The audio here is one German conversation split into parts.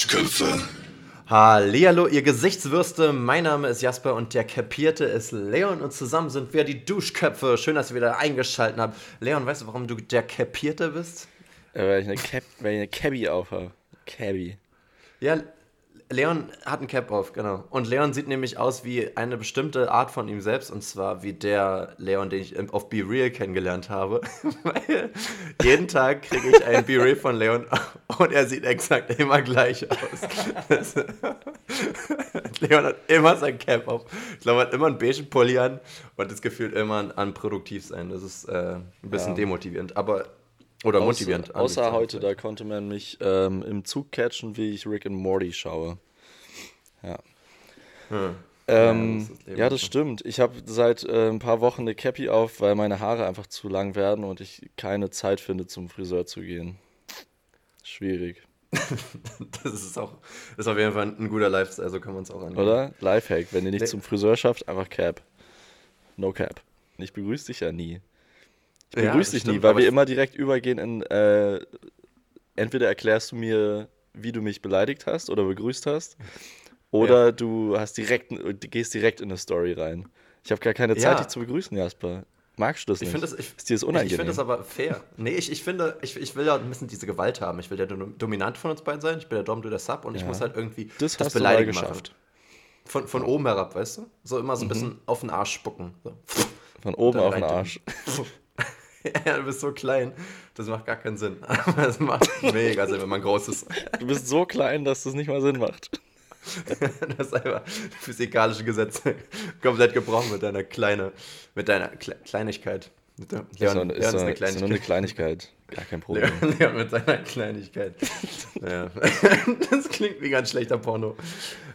Duschköpfe. Hallihallo, ihr Gesichtswürste. Mein Name ist Jasper und der Kapierte ist Leon und zusammen sind wir die Duschköpfe. Schön, dass ihr wieder eingeschaltet habt. Leon, weißt du, warum du der Kapierte bist? Ja, weil ich eine, Cap, weil ich eine Cabby aufhabe. Cabby. Ja, Leon hat ein Cap auf, genau. Und Leon sieht nämlich aus wie eine bestimmte Art von ihm selbst, und zwar wie der Leon, den ich auf Be Real kennengelernt habe. Weil jeden Tag kriege ich ein Be Real von Leon und er sieht exakt immer gleich aus. Leon hat immer sein Cap auf. Ich glaube, er hat immer einen beigen Pulli an und das gefühlt immer an, an produktiv sein. Das ist äh, ein bisschen ja. demotivierend. Aber oder motivierend. Außer, außer heute, da konnte man mich ähm, im Zug catchen, wie ich Rick and Morty schaue. Ja. Hm. Ähm, ja, das, ja, das stimmt. Ich habe seit äh, ein paar Wochen eine Cappy auf, weil meine Haare einfach zu lang werden und ich keine Zeit finde, zum Friseur zu gehen. Schwierig. das ist auch das ist auf jeden Fall ein guter Lifestyle, so kann man es auch angehen. Oder? Lifehack, wenn ihr nicht nee. zum Friseur schafft, einfach Cap. No Cap. Ich begrüße dich ja nie. Ich begrüße ja, dich nie, weil wir immer direkt übergehen in, äh, entweder erklärst du mir, wie du mich beleidigt hast oder begrüßt hast, oder ja. du hast direkt, gehst direkt in eine Story rein. Ich habe gar keine Zeit, ja. dich zu begrüßen, Jasper. Magst du das nicht? Ich das, ich, ist dir das unangenehm? Ich, finde das aber fair. Nee, ich, ich finde, ich, ich will ja ein bisschen diese Gewalt haben. Ich will der Dominant von uns beiden sein. Ich bin der Dom, du der Sub und ja. ich muss halt irgendwie das, das Beleidigen geschafft. Von, von oben herab, weißt du? So immer so ein mhm. bisschen auf den Arsch spucken. So. Von oben auf den Arsch. ja, du bist so klein. Das macht gar keinen Sinn. Aber es macht mega Sinn, wenn man groß ist. Du bist so klein, dass das nicht mal Sinn macht. das ist einfach physikalische Gesetze komplett gebrochen mit deiner kleine, mit deiner Kle Kleinigkeit. Mit der, Leon, ist, so, ist, eine Kleinigkeit. ist nur eine Kleinigkeit. Gar kein Problem. Leon, Leon mit seiner Kleinigkeit. ja. Das klingt wie ganz schlechter Porno.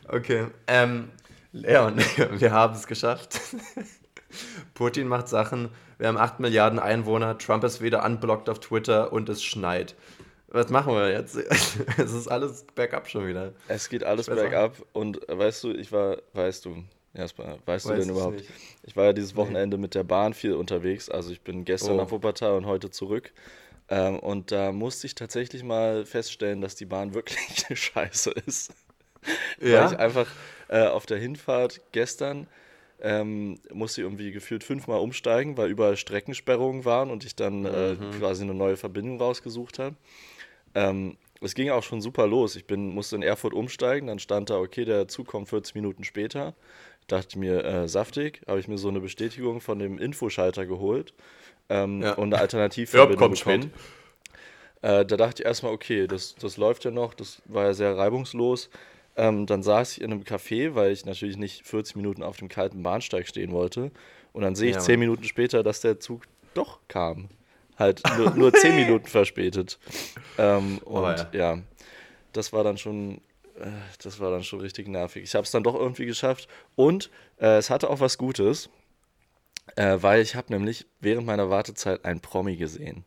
Okay. Ähm, Leon, wir haben es geschafft. Putin macht Sachen. Wir haben 8 Milliarden Einwohner. Trump ist wieder unblockt auf Twitter und es schneit. Was machen wir jetzt? es ist alles bergab schon wieder. Es geht alles bergab und äh, weißt du, ich war, weißt du, erstmal, weißt Weiß du denn überhaupt? Nicht. Ich war ja dieses Wochenende nee. mit der Bahn viel unterwegs. Also ich bin gestern oh. nach Wuppertal und heute zurück. Ähm, und da musste ich tatsächlich mal feststellen, dass die Bahn wirklich scheiße ist. Ja. Weil ich einfach äh, auf der Hinfahrt gestern ähm, musste ich irgendwie gefühlt fünfmal umsteigen, weil überall Streckensperrungen waren und ich dann äh, mhm. quasi eine neue Verbindung rausgesucht habe. Ähm, es ging auch schon super los. Ich bin, musste in Erfurt umsteigen, dann stand da, okay, der Zug kommt 40 Minuten später. Dachte mir, äh, saftig, habe ich mir so eine Bestätigung von dem Infoschalter geholt ähm, ja. und eine Alternativverbindung bekommen. Äh, da dachte ich erstmal, okay, das, das läuft ja noch, das war ja sehr reibungslos. Ähm, dann saß ich in einem Café, weil ich natürlich nicht 40 Minuten auf dem kalten Bahnsteig stehen wollte. Und dann sehe ich ja, 10 Minuten später, dass der Zug doch kam. Halt nur, nur 10 Minuten verspätet. Ähm, oh, und ja. ja. das war dann schon, äh, das war dann schon richtig nervig. Ich habe es dann doch irgendwie geschafft. Und äh, es hatte auch was Gutes, äh, weil ich habe nämlich während meiner Wartezeit einen Promi gesehen.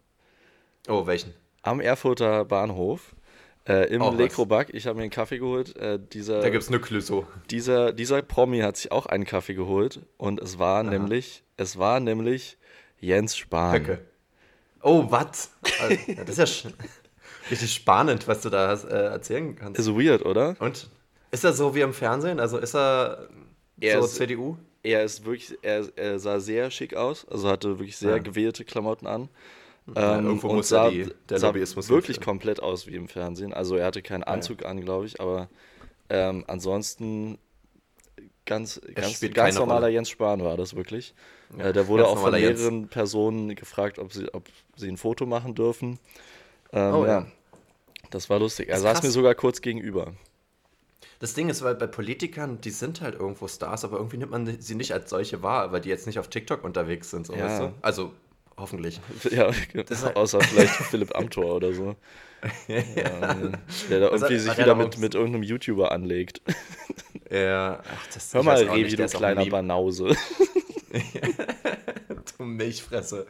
Oh, welchen? Am Erfurter Bahnhof. Äh, Im oh, Lekroback, ich habe mir einen Kaffee geholt. Äh, dieser, da gibt es eine Clüso. Dieser, dieser Promi hat sich auch einen Kaffee geholt und es war Aha. nämlich, es war nämlich Jens Spahn. Höcke. Oh, was? Also, das ist ja richtig spannend, was du da äh, erzählen kannst. Ist weird, oder? Und ist er so wie im Fernsehen? Also ist er, er so ist, CDU? Er ist wirklich, er, er, sah sehr schick aus, also hatte wirklich sehr ja. gewählte Klamotten an. Ja, ähm, irgendwo muss sah, die, der sah Lobbyismus wirklich komplett aus wie im Fernsehen. Also er hatte keinen Anzug ja. an, glaube ich, aber ähm, ansonsten ganz, ganz, ganz normaler Rolle. Jens Spahn war das wirklich. Ja, äh, der wurde auch von mehreren Jens. Personen gefragt, ob sie, ob sie ein Foto machen dürfen. Ähm, oh, ja. Das war lustig. Er saß mir sogar kurz gegenüber. Das Ding ist, weil bei Politikern, die sind halt irgendwo Stars, aber irgendwie nimmt man sie nicht als solche wahr, weil die jetzt nicht auf TikTok unterwegs sind, so, ja. weißt du? Also Hoffentlich. Ja, außer vielleicht Philipp Amthor oder so. ja, der da irgendwie sich wieder mit, mit irgendeinem YouTuber anlegt. Ja, ach, das Hör mal, Revi, du kleiner Banause. du Milchfresse.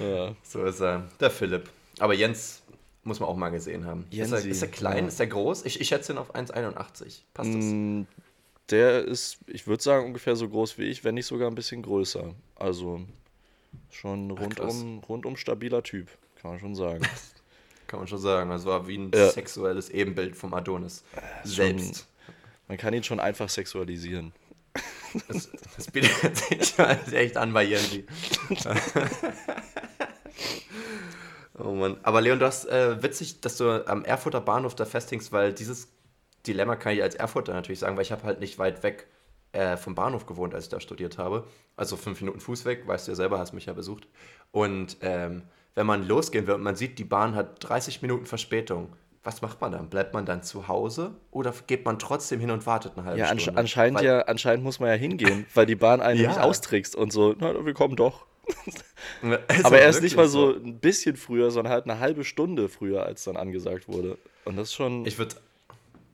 Ja. So ist er. Der Philipp. Aber Jens muss man auch mal gesehen haben. Ist er, ist er, klein? Ja. Ist er groß? Ich, ich schätze ihn auf 1,81. Passt das? Mm, der ist, ich würde sagen, ungefähr so groß wie ich, wenn nicht sogar ein bisschen größer. Also Schon rundum, rundum stabiler Typ, kann man schon sagen. Kann man schon sagen. Also war wie ein ja. sexuelles Ebenbild vom Adonis selbst. Schon, man kann ihn schon einfach sexualisieren. Das, das bietet sich halt echt an bei Jensi. oh Mann. Aber Leon, du hast äh, witzig, dass du am Erfurter Bahnhof da festhängst, weil dieses Dilemma kann ich als Erfurter natürlich sagen, weil ich habe halt nicht weit weg äh, vom Bahnhof gewohnt, als ich da studiert habe. Also fünf Minuten Fuß weg, weißt du ja selber, hast mich ja besucht. Und ähm, wenn man losgehen will und man sieht, die Bahn hat 30 Minuten Verspätung, was macht man dann? Bleibt man dann zu Hause oder geht man trotzdem hin und wartet eine halbe ja, Stunde? Ja, anscheinend weil, ja, anscheinend muss man ja hingehen, weil die Bahn einen ja. nicht austrickst und so, na, wir kommen doch. Aber er ist nicht mal so ein bisschen früher, sondern halt eine halbe Stunde früher, als dann angesagt wurde. Und das ist schon. Ich würde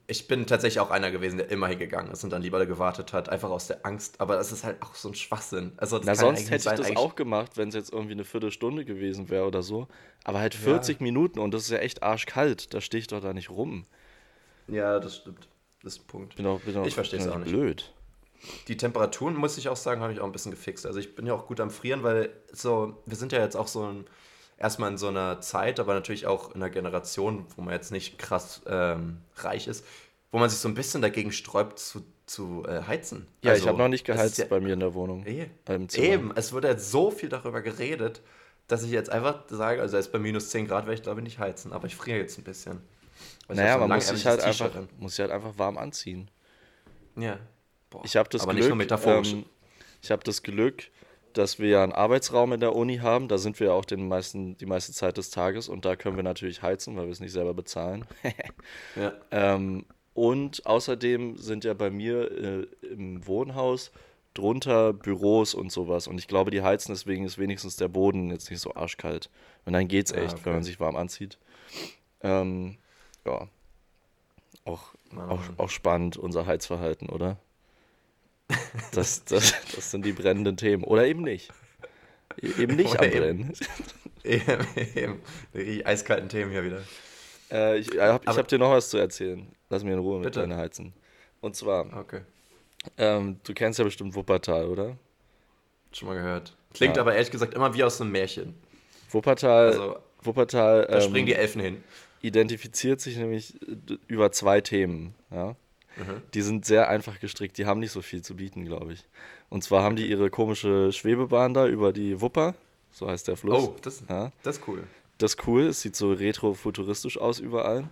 ich bin tatsächlich auch einer gewesen, der immer hingegangen ist und dann lieber gewartet hat, einfach aus der Angst. Aber das ist halt auch so ein Schwachsinn. Also Na, sonst hätte ich das auch gemacht, wenn es jetzt irgendwie eine Viertelstunde gewesen wäre oder so. Aber halt 40 ja. Minuten und das ist ja echt arschkalt. Da stehe ich doch da nicht rum. Ja, das stimmt. Das ist ein Punkt. Bin auch, bin auch, ich verstehe es auch nicht. Blöd. Die Temperaturen, muss ich auch sagen, habe ich auch ein bisschen gefixt. Also ich bin ja auch gut am Frieren, weil so, wir sind ja jetzt auch so ein erstmal in so einer Zeit, aber natürlich auch in einer Generation, wo man jetzt nicht krass ähm, reich ist, wo man sich so ein bisschen dagegen sträubt zu, zu äh, heizen. Ja, also, ich habe noch nicht geheizt ja, bei mir in der Wohnung. Eh, eben, es wurde jetzt so viel darüber geredet, dass ich jetzt einfach sage, also jetzt bei minus 10 Grad werde ich glaube ich nicht heizen, aber ich friere jetzt ein bisschen. naja, man muss sich, halt einfach, muss sich halt einfach warm anziehen. Ja. Boah, ich habe das aber Glück, nicht nur metaphorisch. Ähm, ich habe das Glück, dass wir ja einen Arbeitsraum in der Uni haben. Da sind wir ja auch den meisten, die meiste Zeit des Tages und da können wir natürlich heizen, weil wir es nicht selber bezahlen. ja. ähm, und außerdem sind ja bei mir äh, im Wohnhaus drunter Büros und sowas. Und ich glaube, die heizen deswegen ist wenigstens der Boden jetzt nicht so arschkalt. Und dann geht's echt, ah, okay. wenn man sich warm anzieht. Ähm, ja. Auch, auch, auch spannend, unser Heizverhalten, oder? Das, das, das sind die brennenden Themen. Oder eben nicht. E-, eben nicht am Brennen. Eben, eben, die eiskalten Themen hier wieder. Äh, ich habe hab dir noch was zu erzählen. Lass mich in Ruhe mit deiner Heizen. Und zwar, okay. ähm, du kennst ja bestimmt Wuppertal, oder? Schon mal gehört. Klingt ja. aber ehrlich gesagt immer wie aus einem Märchen. Wuppertal, also, Wuppertal da ähm, springen die Elfen hin. Identifiziert sich nämlich über zwei Themen. Ja? Mhm. Die sind sehr einfach gestrickt, die haben nicht so viel zu bieten, glaube ich. Und zwar haben die ihre komische Schwebebahn da über die Wupper, so heißt der Fluss. Oh, das, ja. das ist cool. Das ist cool, es sieht so retro-futuristisch aus überall.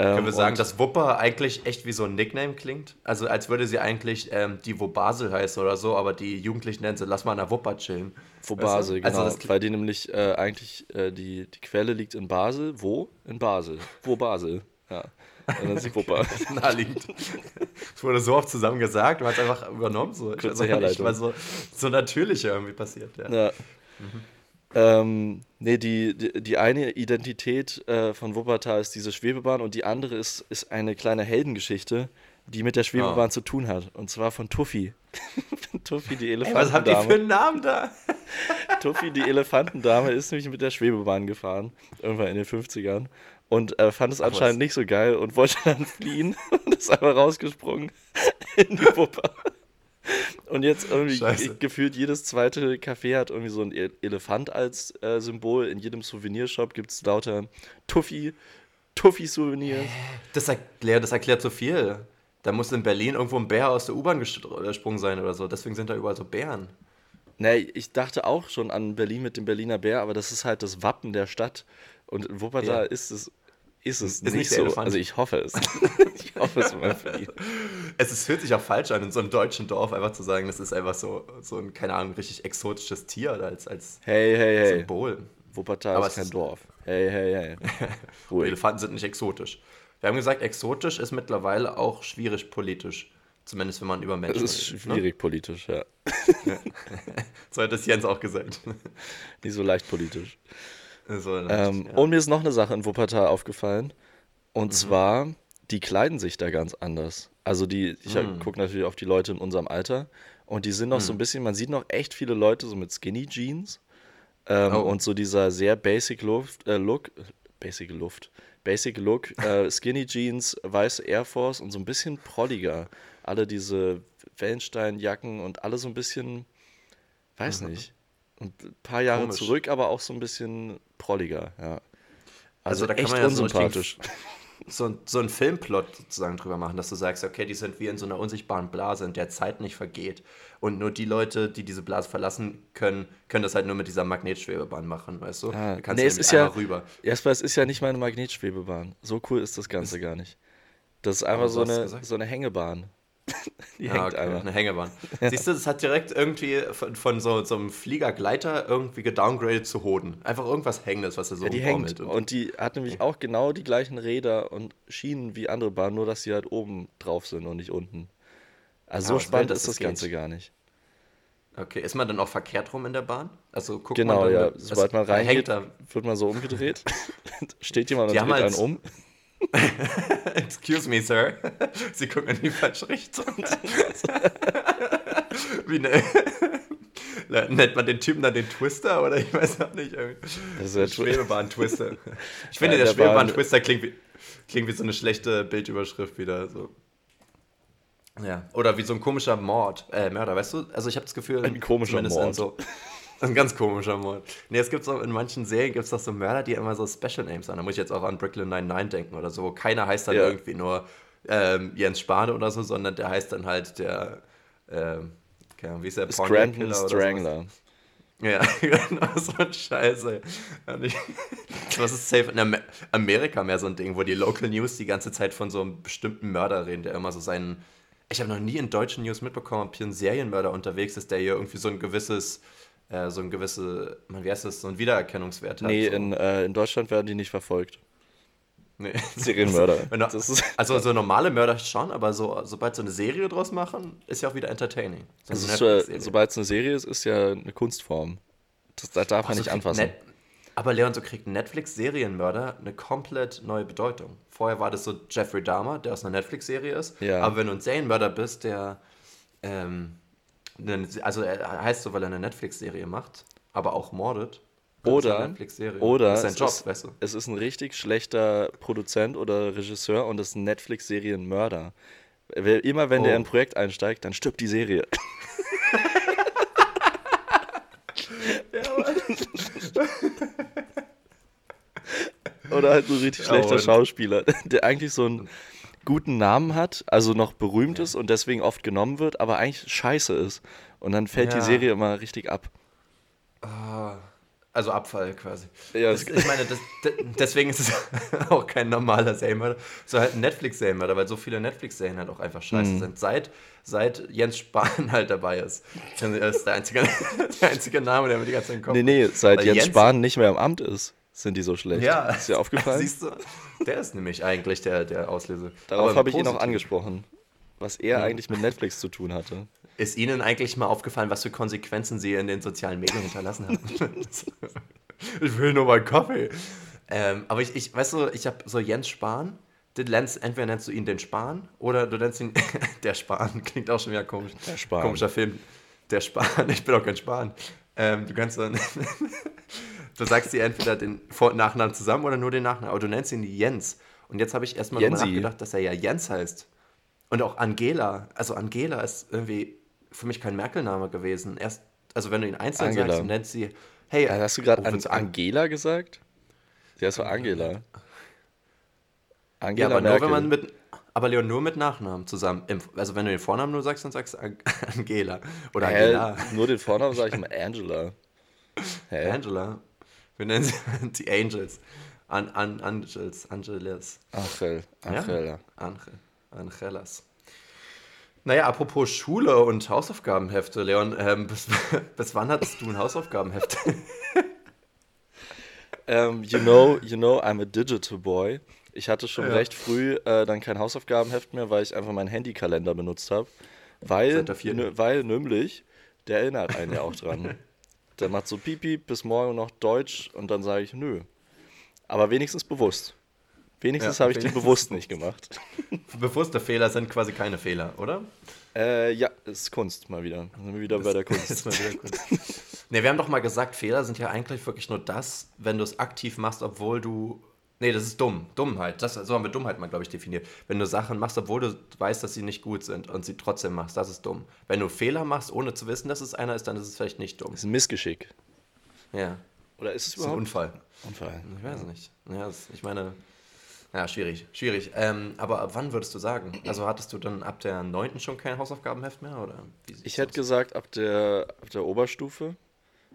Ähm, Können wir sagen, dass Wupper eigentlich echt wie so ein Nickname klingt? Also als würde sie eigentlich ähm, die Wobasel heißen oder so, aber die Jugendlichen nennen sie, lass mal an der Wupper chillen. Wobasel, weißt du? genau. Also weil die nämlich äh, eigentlich, äh, die, die Quelle liegt in Basel. Wo? In Basel. Wo Basel? Ja. Und dann ist die Wupper. Naheliegend. Es wurde so oft zusammen gesagt, man hat es einfach übernommen. So. Kurze Herleitung. Weil so, so natürlich irgendwie passiert. Ja. ja. Mhm. Ähm, nee, die, die, die, eine Identität äh, von Wuppertal ist diese Schwebebahn und die andere ist, ist eine kleine Heldengeschichte, die mit der Schwebebahn oh. zu tun hat. Und zwar von Tuffy. Tuffy, die Elefantendame. was habt ihr für einen Namen da? Tuffy, die Elefantendame, ist nämlich mit der Schwebebahn gefahren, irgendwann in den 50ern. Und äh, fand es anscheinend was? nicht so geil und wollte dann fliehen und ist einfach rausgesprungen in die Wupper. Und jetzt irgendwie Scheiße. gefühlt jedes zweite Café hat irgendwie so ein e- Elefant als äh, Symbol. In jedem Souvenirshop gibt es lauter Tuffy, Tuffy-Souvenirs. Das erklärt, das erklärt so viel. Da muss in Berlin irgendwo ein Bär aus der U-Bahn gesprungen sein oder so. Deswegen sind da überall so Bären. Nee, ich dachte auch schon an Berlin mit dem Berliner Bär, aber das ist halt das Wappen der Stadt. Und in Wuppertal ja. ist es ist es ist nicht, nicht so. Elefant. Also ich hoffe es. ich hoffe es mal für ihn. Es ist, hört sich auch falsch an, in so einem deutschen Dorf einfach zu sagen, das ist einfach so, so ein, keine Ahnung, richtig exotisches Tier als, als hey, hey, hey. Symbol. Wuppertal Aber ist kein ist Dorf. Hey, hey, hey. Elefanten sind nicht exotisch. Wir haben gesagt, exotisch ist mittlerweile auch schwierig politisch. Zumindest wenn man über Menschen Das ist schwierig ne? politisch, ja. so hat das Jens auch gesagt. Nicht so leicht politisch. So, ähm, ja. Und mir ist noch eine Sache in Wuppertal aufgefallen. Und mhm. zwar, die kleiden sich da ganz anders. Also die, ich mhm. gucke natürlich auf die Leute in unserem Alter. Und die sind noch mhm. so ein bisschen, man sieht noch echt viele Leute so mit Skinny Jeans. Ähm, oh. Und so dieser sehr basic Luft, äh, Look, basic Luft, basic Look, äh, Skinny Jeans, weiße Air Force und so ein bisschen prolliger. Alle diese Wellensteinjacken und alle so ein bisschen, weiß mhm. Ein paar Jahre Komisch. zurück, aber auch so ein bisschen prolliger, ja. Also, also da kann man ja unsympathisch. So, so einen Filmplot sozusagen drüber machen, dass du sagst, okay, die sind wie in so einer unsichtbaren Blase, in der Zeit nicht vergeht. Und nur die Leute, die diese Blase verlassen können, können das halt nur mit dieser Magnetschwebebahn machen, weißt du? Ah, du kannst nee, es ist ja, rüber. Erstmal, es ist ja nicht meine Magnetschwebebahn. So cool ist das Ganze ist, gar nicht. Das ist einfach so eine, so eine Hängebahn. Die ah, hängt okay, einfach. Eine Hängebahn. Ja. Siehst du, das hat direkt irgendwie von, von so, so, einem Fliegergleiter irgendwie gedowngradet zu Hoden. Einfach irgendwas Hängendes, was er so ja, die hängt. Und, und die hat nämlich auch genau die gleichen Räder und Schienen wie andere Bahnen, nur dass sie halt oben drauf sind und nicht unten. Also ja, so spannend ist das, das Ganze gar nicht. Okay, ist man dann auch verkehrt rum in der Bahn? Also guckt genau, man dann, ja. Sobald man reingeht, wird man so umgedreht. Steht jemand und dreht einen um. Excuse me, Sir. Sie gucken in die falsche Richtung. Wie ne Nennt man den Typen dann den Twister oder ich weiß auch nicht. Das ist Schwebebahn-Twister. Ich finde, ja, der, der Schwebebahn-Twister klingt wie, klingt wie so eine schlechte Bildüberschrift wieder. So. Ja. Oder wie so ein komischer Mord, äh, Mörder, weißt du? Also ich habe das Gefühl, ein komischer Mord. So, ein ganz komischer Mord. Nee, es gibt so, in manchen Serien gibt es doch so Mörder, die immer so Special Names haben. Da muss ich jetzt auch an Brooklyn 99 denken oder so. Keiner heißt dann ja. irgendwie nur ähm, Jens Spahn oder so, sondern der heißt dann halt der, ähm, keine Ahnung, wie ist der? Scranton Strangler. Ja, genau, so ein Scheiße. Was ist safe in Amerika mehr so ein Ding, wo die Local News die ganze Zeit von so einem bestimmten Mörder reden, der immer so seinen. Ich habe noch nie in deutschen News mitbekommen, ob hier ein Serienmörder unterwegs ist, der hier irgendwie so ein gewisses äh, so ein gewisse, man, wie heißt das, so ein Wiedererkennungswert hat. Nee, so. in, äh, in Deutschland werden die nicht verfolgt. Nee. Serienmörder. Du, also so normale Mörder schon, aber so, sobald sie eine Serie draus machen, ist ja auch wieder entertaining. So also sobald es eine Serie ist, ist ja eine Kunstform. Das, das darf man nicht anfassen. Net aber Leon, so kriegt Netflix-Serienmörder eine komplett neue Bedeutung. Vorher war das so Jeffrey Dahmer, der aus einer Netflix-Serie ist. Ja. Aber wenn du ein Serienmörder bist, der ähm, also er heißt so, weil er eine Netflix-Serie macht, aber auch mordet. Oder, oder das ist, Job, ist, weißt du? es ist ein richtig schlechter Produzent oder Regisseur und ist ein Netflix-Serienmörder. Immer wenn oh. der in ein Projekt einsteigt, dann stirbt die Serie. oder halt ein richtig schlechter ja, Schauspieler, der eigentlich so ein guten Namen hat, also noch berühmt ja. ist und deswegen oft genommen wird, aber eigentlich scheiße ist. Und dann fällt ja. die Serie immer richtig ab. Ah, also Abfall quasi. Ja, das, ich meine, das, deswegen ist es auch kein normaler Serienmörder, so halt ein Netflix-Serienmörder, weil so viele Netflix-Serien halt auch einfach scheiße mhm. sind. Seit, seit Jens Spahn halt dabei ist. Das ist der einzige, der einzige Name, der mir die ganze Zeit Kopf Nee, nee, seit Jens, Jens Spahn nicht mehr im Amt ist sind die so schlecht. Ja. Ist dir aufgefallen? Siehst du, der ist nämlich eigentlich der, der Auslöser. Darauf habe ich ihn auch angesprochen, was er ja. eigentlich mit Netflix zu tun hatte. Ist Ihnen eigentlich mal aufgefallen, was für Konsequenzen Sie in den sozialen Medien hinterlassen haben? ich will nur mal Kaffee. Ähm, aber ich, ich, weißt du, ich habe so Jens Spahn, Lernst, entweder nennst du ihn den Spahn oder du nennst ihn der Spahn. Klingt auch schon wieder komisch. Der Spahn. Komischer Film. Der Spahn. Ich bin auch kein Spahn. Ähm, du kannst dann. Du sagst dir entweder den Vor- und Nachnamen zusammen oder nur den Nachnamen. Aber du nennst ihn Jens. Und jetzt habe ich erstmal darüber nachgedacht, dass er ja Jens heißt. Und auch Angela. Also Angela ist irgendwie für mich kein Merkelname gewesen. Erst, also wenn du ihn einzeln Angela. sagst und nennst sie, hey. Ja, hast du gerade an Angela gesagt? Sie heißt so Angela. Angela ja, aber Merkel. nur wenn man mit. Aber Leon, nur mit Nachnamen zusammen. Also wenn du den Vornamen nur sagst, dann sagst du Angela. Oder? Angela. Nur den Vornamen sage ich mal Angela. Hä? Angela. Wir nennen sie die Angels. An, an, Angels, Angeles. Angel, Angela. Ja? Angel, Angelas. Naja, apropos Schule und Hausaufgabenhefte, Leon, ähm, bis, bis, wann hattest du ein Hausaufgabenheft? um, ähm, you know, you know, I'm a digital boy. Ich hatte schon ja. recht früh äh, dann kein Hausaufgabenheft mehr, weil ich einfach meinen Handykalender benutzt habe. Weil, weil nämlich, der erinnert einen ja auch dran. Der macht so Pipi bis morgen noch Deutsch und dann sage ich nö. Aber wenigstens bewusst. Wenigstens ja, habe ich die bewusst nicht gemacht. Bewusste Fehler sind quasi keine Fehler, oder? Äh, ja, ist Kunst mal wieder. Sind wir wieder das bei der Kunst. Ist mal wieder Kunst. ne, wir haben doch mal gesagt, Fehler sind ja eigentlich wirklich nur das, wenn du es aktiv machst, obwohl du Nee, das ist dumm. Dummheit. Das, so haben wir Dummheit mal, glaube ich, definiert. Wenn du Sachen machst, obwohl du weißt, dass sie nicht gut sind und sie trotzdem machst, das ist dumm. Wenn du Fehler machst, ohne zu wissen, dass es einer ist, dann ist es vielleicht nicht dumm. Das ist ein Missgeschick. Ja. Oder ist es überhaupt? ein Unfall. Unfall. Ich weiß nicht. Ja, das, ich meine, ja, schwierig, schwierig. Ähm, aber ab wann würdest du sagen? Also hattest du dann ab der 9. schon kein Hausaufgabenheft mehr? Oder ich hätte aus? gesagt ab der, ab der Oberstufe,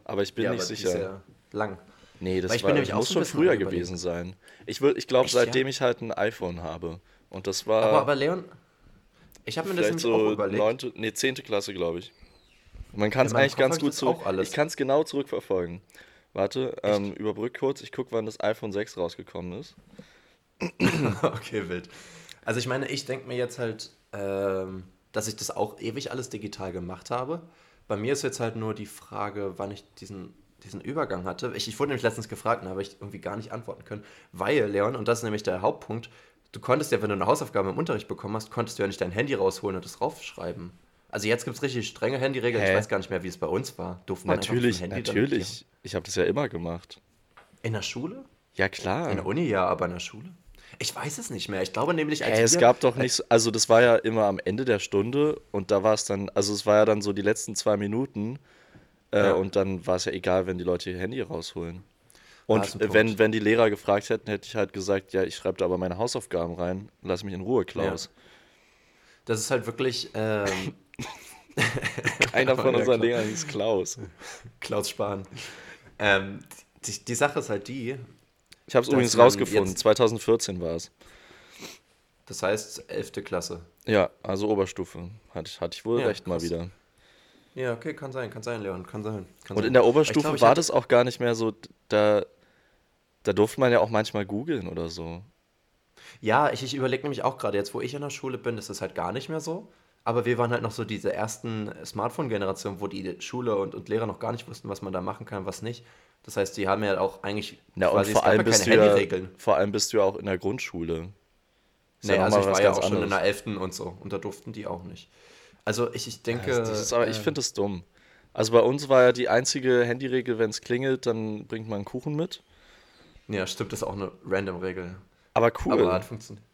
aber ich bin ja, nicht sicher. Ist ja lang. Nee, das war, das muss schon früher gewesen sein. Ich, ich glaube, seitdem ja? ich halt ein iPhone habe. Und das war. Aber, aber Leon, ich habe mir das nämlich so auch überlegt. Neunte, nee, 10. Klasse, glaube ich. Man kann es eigentlich ganz gut zurück. Ich kann es genau zurückverfolgen. Warte, ähm, überbrück kurz. Ich gucke, wann das iPhone 6 rausgekommen ist. okay, wild. Also ich meine, ich denke mir jetzt halt, ähm, dass ich das auch ewig alles digital gemacht habe. Bei mir ist jetzt halt nur die Frage, wann ich diesen, diesen Übergang hatte. Ich, ich wurde nämlich letztens gefragt und habe ich irgendwie gar nicht antworten können. Weil, Leon, und das ist nämlich der Hauptpunkt, du konntest ja, wenn du eine Hausaufgabe im Unterricht bekommen hast, konntest du ja nicht dein Handy rausholen und das raufschreiben. Also jetzt gibt es richtig strenge Handyregeln. Hä? Ich weiß gar nicht mehr, wie es bei uns war. Durfte man natürlich, natürlich. Ich habe das ja immer gemacht. In der Schule? Ja, klar. In der Uni ja, aber in der Schule? Ich weiß es nicht mehr. Ich glaube nämlich, als hey, es gab doch nicht, also das war ja immer am Ende der Stunde und da war es dann, also es war ja dann so die letzten zwei Minuten äh, ja. und dann war es ja egal, wenn die Leute ihr Handy rausholen. Und wenn, wenn die Lehrer gefragt hätten, hätte ich halt gesagt, ja, ich schreibe da aber meine Hausaufgaben rein, lass mich in Ruhe, Klaus. Ja. Das ist halt wirklich. Ähm, Einer von unseren Lehrern hieß Klaus. Klaus Spahn. Ähm, die, die Sache ist halt die, ich habe es übrigens rausgefunden. 2014 war es. Das heißt 11. Klasse. Ja, also Oberstufe. Hatte, hatte ich wohl ja, recht krass. mal wieder. Ja, okay, kann sein, kann sein, Leon, kann sein. Kann Und sein. in der Oberstufe glaub, war das auch gar nicht mehr so, da, da durfte man ja auch manchmal googeln oder so. Ja, ich, ich überlege nämlich auch gerade, jetzt wo ich in der Schule bin, ist das halt gar nicht mehr so. Aber wir waren halt noch so diese ersten Smartphone-Generationen, wo die Schule und, und Lehrer noch gar nicht wussten, was man da machen kann, was nicht. Das heißt, die haben ja auch eigentlich Na, quasi vor allem bist keine Handyregeln. Ja, vor allem bist du ja auch in der Grundschule. Ist nee, ja also ich war ja auch schon in der 11. und so. Und da durften die auch nicht. Also ich, ich denke... Ja, das ist aber, ich finde das dumm. Also bei uns war ja die einzige Handyregel, wenn es klingelt, dann bringt man einen Kuchen mit. Ja, stimmt, das ist auch eine random Regel. Aber cool. Aber hat funktioniert.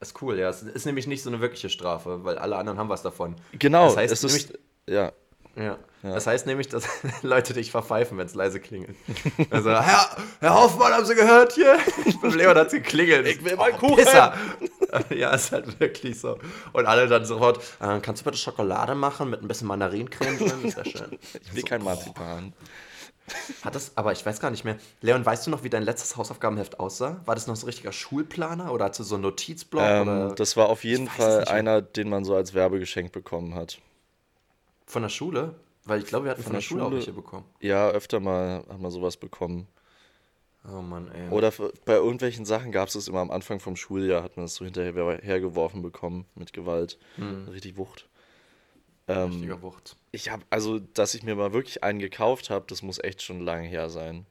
Ist cool, ja. Es ist nämlich nicht so eine wirkliche Strafe, weil alle anderen haben was davon. Genau, das heißt, es ist, ja. Ja. ja. Das heißt nämlich, dass Leute dich verpfeifen, wenn es leise klingelt. Also, Herr, Herr Hoffmann, haben Sie gehört hier? Beim Leon hat es geklingelt. Ich will mal Kuchen. Pisser. ja, ist halt wirklich so. Und alle dann sofort, äh, kannst du bitte Schokolade machen mit ein bisschen Mandarincreme drin? Das wäre schön. Ich will so, kein Marzipan. Hat das, aber ich weiß gar nicht mehr. Leon, weißt du noch, wie dein letztes Hausaufgabenheft aussah? War das noch so ein richtiger Schulplaner oder hast du so einen Notizblock? Ähm, das war auf jeden Fall einer, den man so als Werbegeschenk bekommen hat. Von der Schule? Weil ich glaube, wir hatten von, von der, der, Schule auch welche bekommen. Ja, öfter mal haben wir sowas bekommen. Oh Mann, ey. Oder bei irgendwelchen Sachen gab es es immer am Anfang vom Schuljahr, hat man es so hinterher hergeworfen bekommen mit Gewalt. Hm. Richtig Wucht. Ähm, Richtiger Wucht. Ich habe, also, dass ich mir mal wirklich einen gekauft habe, das muss echt schon lange her sein.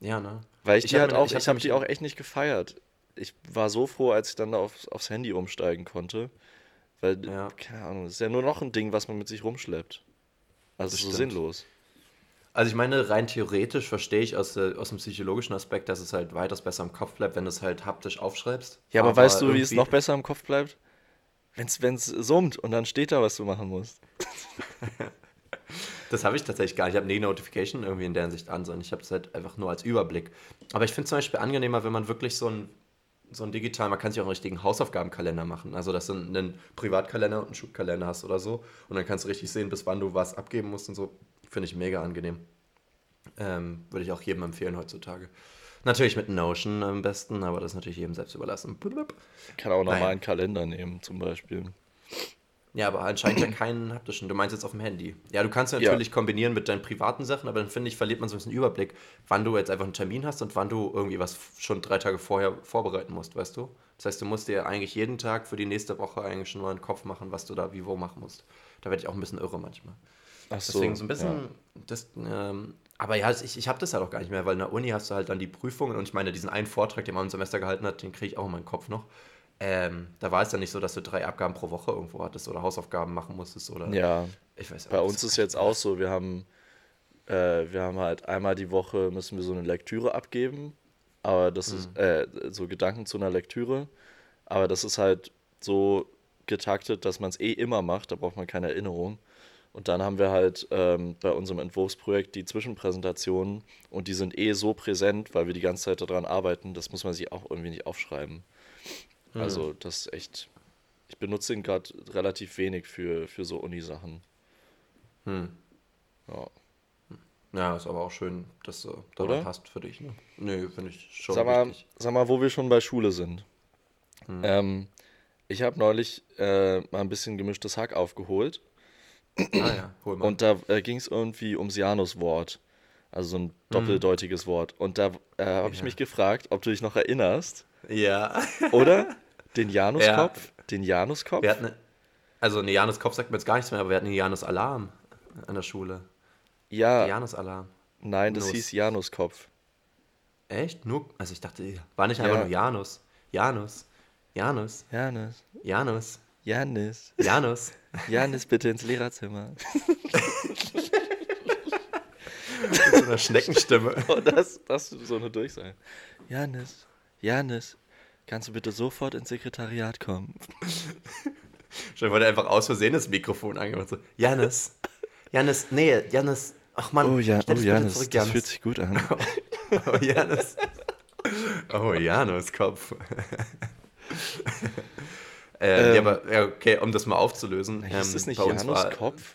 Ja, ne? Weil ich, ich die halt auch, ich, ich habe die auch echt nicht gefeiert. Ich war so froh, als ich dann da auf, aufs Handy umsteigen konnte. Weil, ja. keine Ahnung, das ist ja nur noch ein Ding, was man mit sich rumschleppt. Also so sinnlos. Also ich meine, rein theoretisch verstehe ich aus, äh, aus dem psychologischen Aspekt, dass es halt weitaus besser im Kopf bleibt, wenn du es halt haptisch aufschreibst. Ja, aber, aber weißt du, wie es noch besser im Kopf bleibt? Wenn es summt und dann steht da, was du machen musst. das habe ich tatsächlich gar nicht. Ich habe nie Notification irgendwie in der Hinsicht an, sondern ich habe es halt einfach nur als Überblick. Aber ich finde es zum Beispiel angenehmer, wenn man wirklich so ein so ein digital, man kann sich auch einen richtigen Hausaufgabenkalender machen. Also, dass du einen Privatkalender und einen Schulkalender hast oder so. Und dann kannst du richtig sehen, bis wann du was abgeben musst und so. Finde ich mega angenehm. Ähm, würde ich auch jedem empfehlen heutzutage. Natürlich mit Notion am besten, aber das ist natürlich jedem selbst überlassen. Ich kann auch nochmal einen Kalender nehmen, zum Beispiel. Ja, aber anscheinend ja keinen haptischen. Du meinst jetzt auf dem Handy. Ja, du kannst natürlich ja. kombinieren mit deinen privaten Sachen, aber dann finde ich, verliert man so ein bisschen Überblick, wann du jetzt einfach einen Termin hast und wann du irgendwie was schon drei Tage vorher vorbereiten musst, weißt du? Das heißt, du musst dir eigentlich jeden Tag für die nächste Woche eigentlich schon mal einen Kopf machen, was du da wie wo machen musst. Da werde ich auch ein bisschen irre manchmal. Ach so, Deswegen so ein bisschen, ja. das, ähm, aber ja, ich, ich habe das halt auch gar nicht mehr, weil in der Uni hast du halt dann die Prüfungen und ich meine, diesen einen Vortrag, den man im Semester gehalten hat, den kriege ich auch in meinen Kopf noch. Ähm, da war es ja nicht so, dass du drei Abgaben pro Woche irgendwo hattest oder Hausaufgaben machen musstest oder. Ja. Ich weiß Bei uns ist jetzt auch so, wir haben, äh, wir haben halt einmal die Woche müssen wir so eine Lektüre abgeben, aber das mhm. ist äh, so Gedanken zu einer Lektüre, aber das ist halt so getaktet, dass man es eh immer macht, da braucht man keine Erinnerung. Und dann haben wir halt ähm, bei unserem Entwurfsprojekt die Zwischenpräsentationen und die sind eh so präsent, weil wir die ganze Zeit daran arbeiten, das muss man sich auch irgendwie nicht aufschreiben. Mhm. Also das ist echt, ich benutze ihn gerade relativ wenig für, für so Uni-Sachen. Hm. Ja. Ja, ist aber auch schön, dass du da Oder? passt für dich. Ne? Nee, finde ich schon sag mal, sag mal, wo wir schon bei Schule sind. Hm. Ähm, ich habe neulich äh, mal ein bisschen gemischtes Hack aufgeholt. Ah ja, hol mal. Und da äh, ging es irgendwie ums Januswort. Also so ein hm. doppeldeutiges hm. Wort. Und da äh, habe ja. ich mich gefragt, ob du dich noch erinnerst. Ja. Oder? Den Januskopf? Ja. Den Januskopf? Wir hatten, also, ne, Januskopf sagt mir jetzt gar nichts mehr, aber wir hatten einen Janus-Alarm an der Schule. Ja. Janus-Alarm. Nein, das Nus. hieß Januskopf. Echt? Nur, also ich dachte, war nicht einfach ja. nur Janus. Janus. Janus. Janus. Janus. Janus. Janus. Janus, bitte ins Lehrerzimmer. Mit so einer Schneckenstimme. Oh, das, das so eine Durchsage. Janis, Janis, kannst du bitte sofort ins Sekretariat kommen? Schon wurde einfach aus Versehen das Mikrofon angemacht. So, Janis, Janis, nee, Janis, ach Mann. Oh, ja, oh Janis, zurück, das fühlt sich gut an. oh, Janis. Oh, Janus Kopf. äh, ähm, ja, aber ja, okay, um das mal aufzulösen. Ist ähm, das nicht Janus war, Kopf?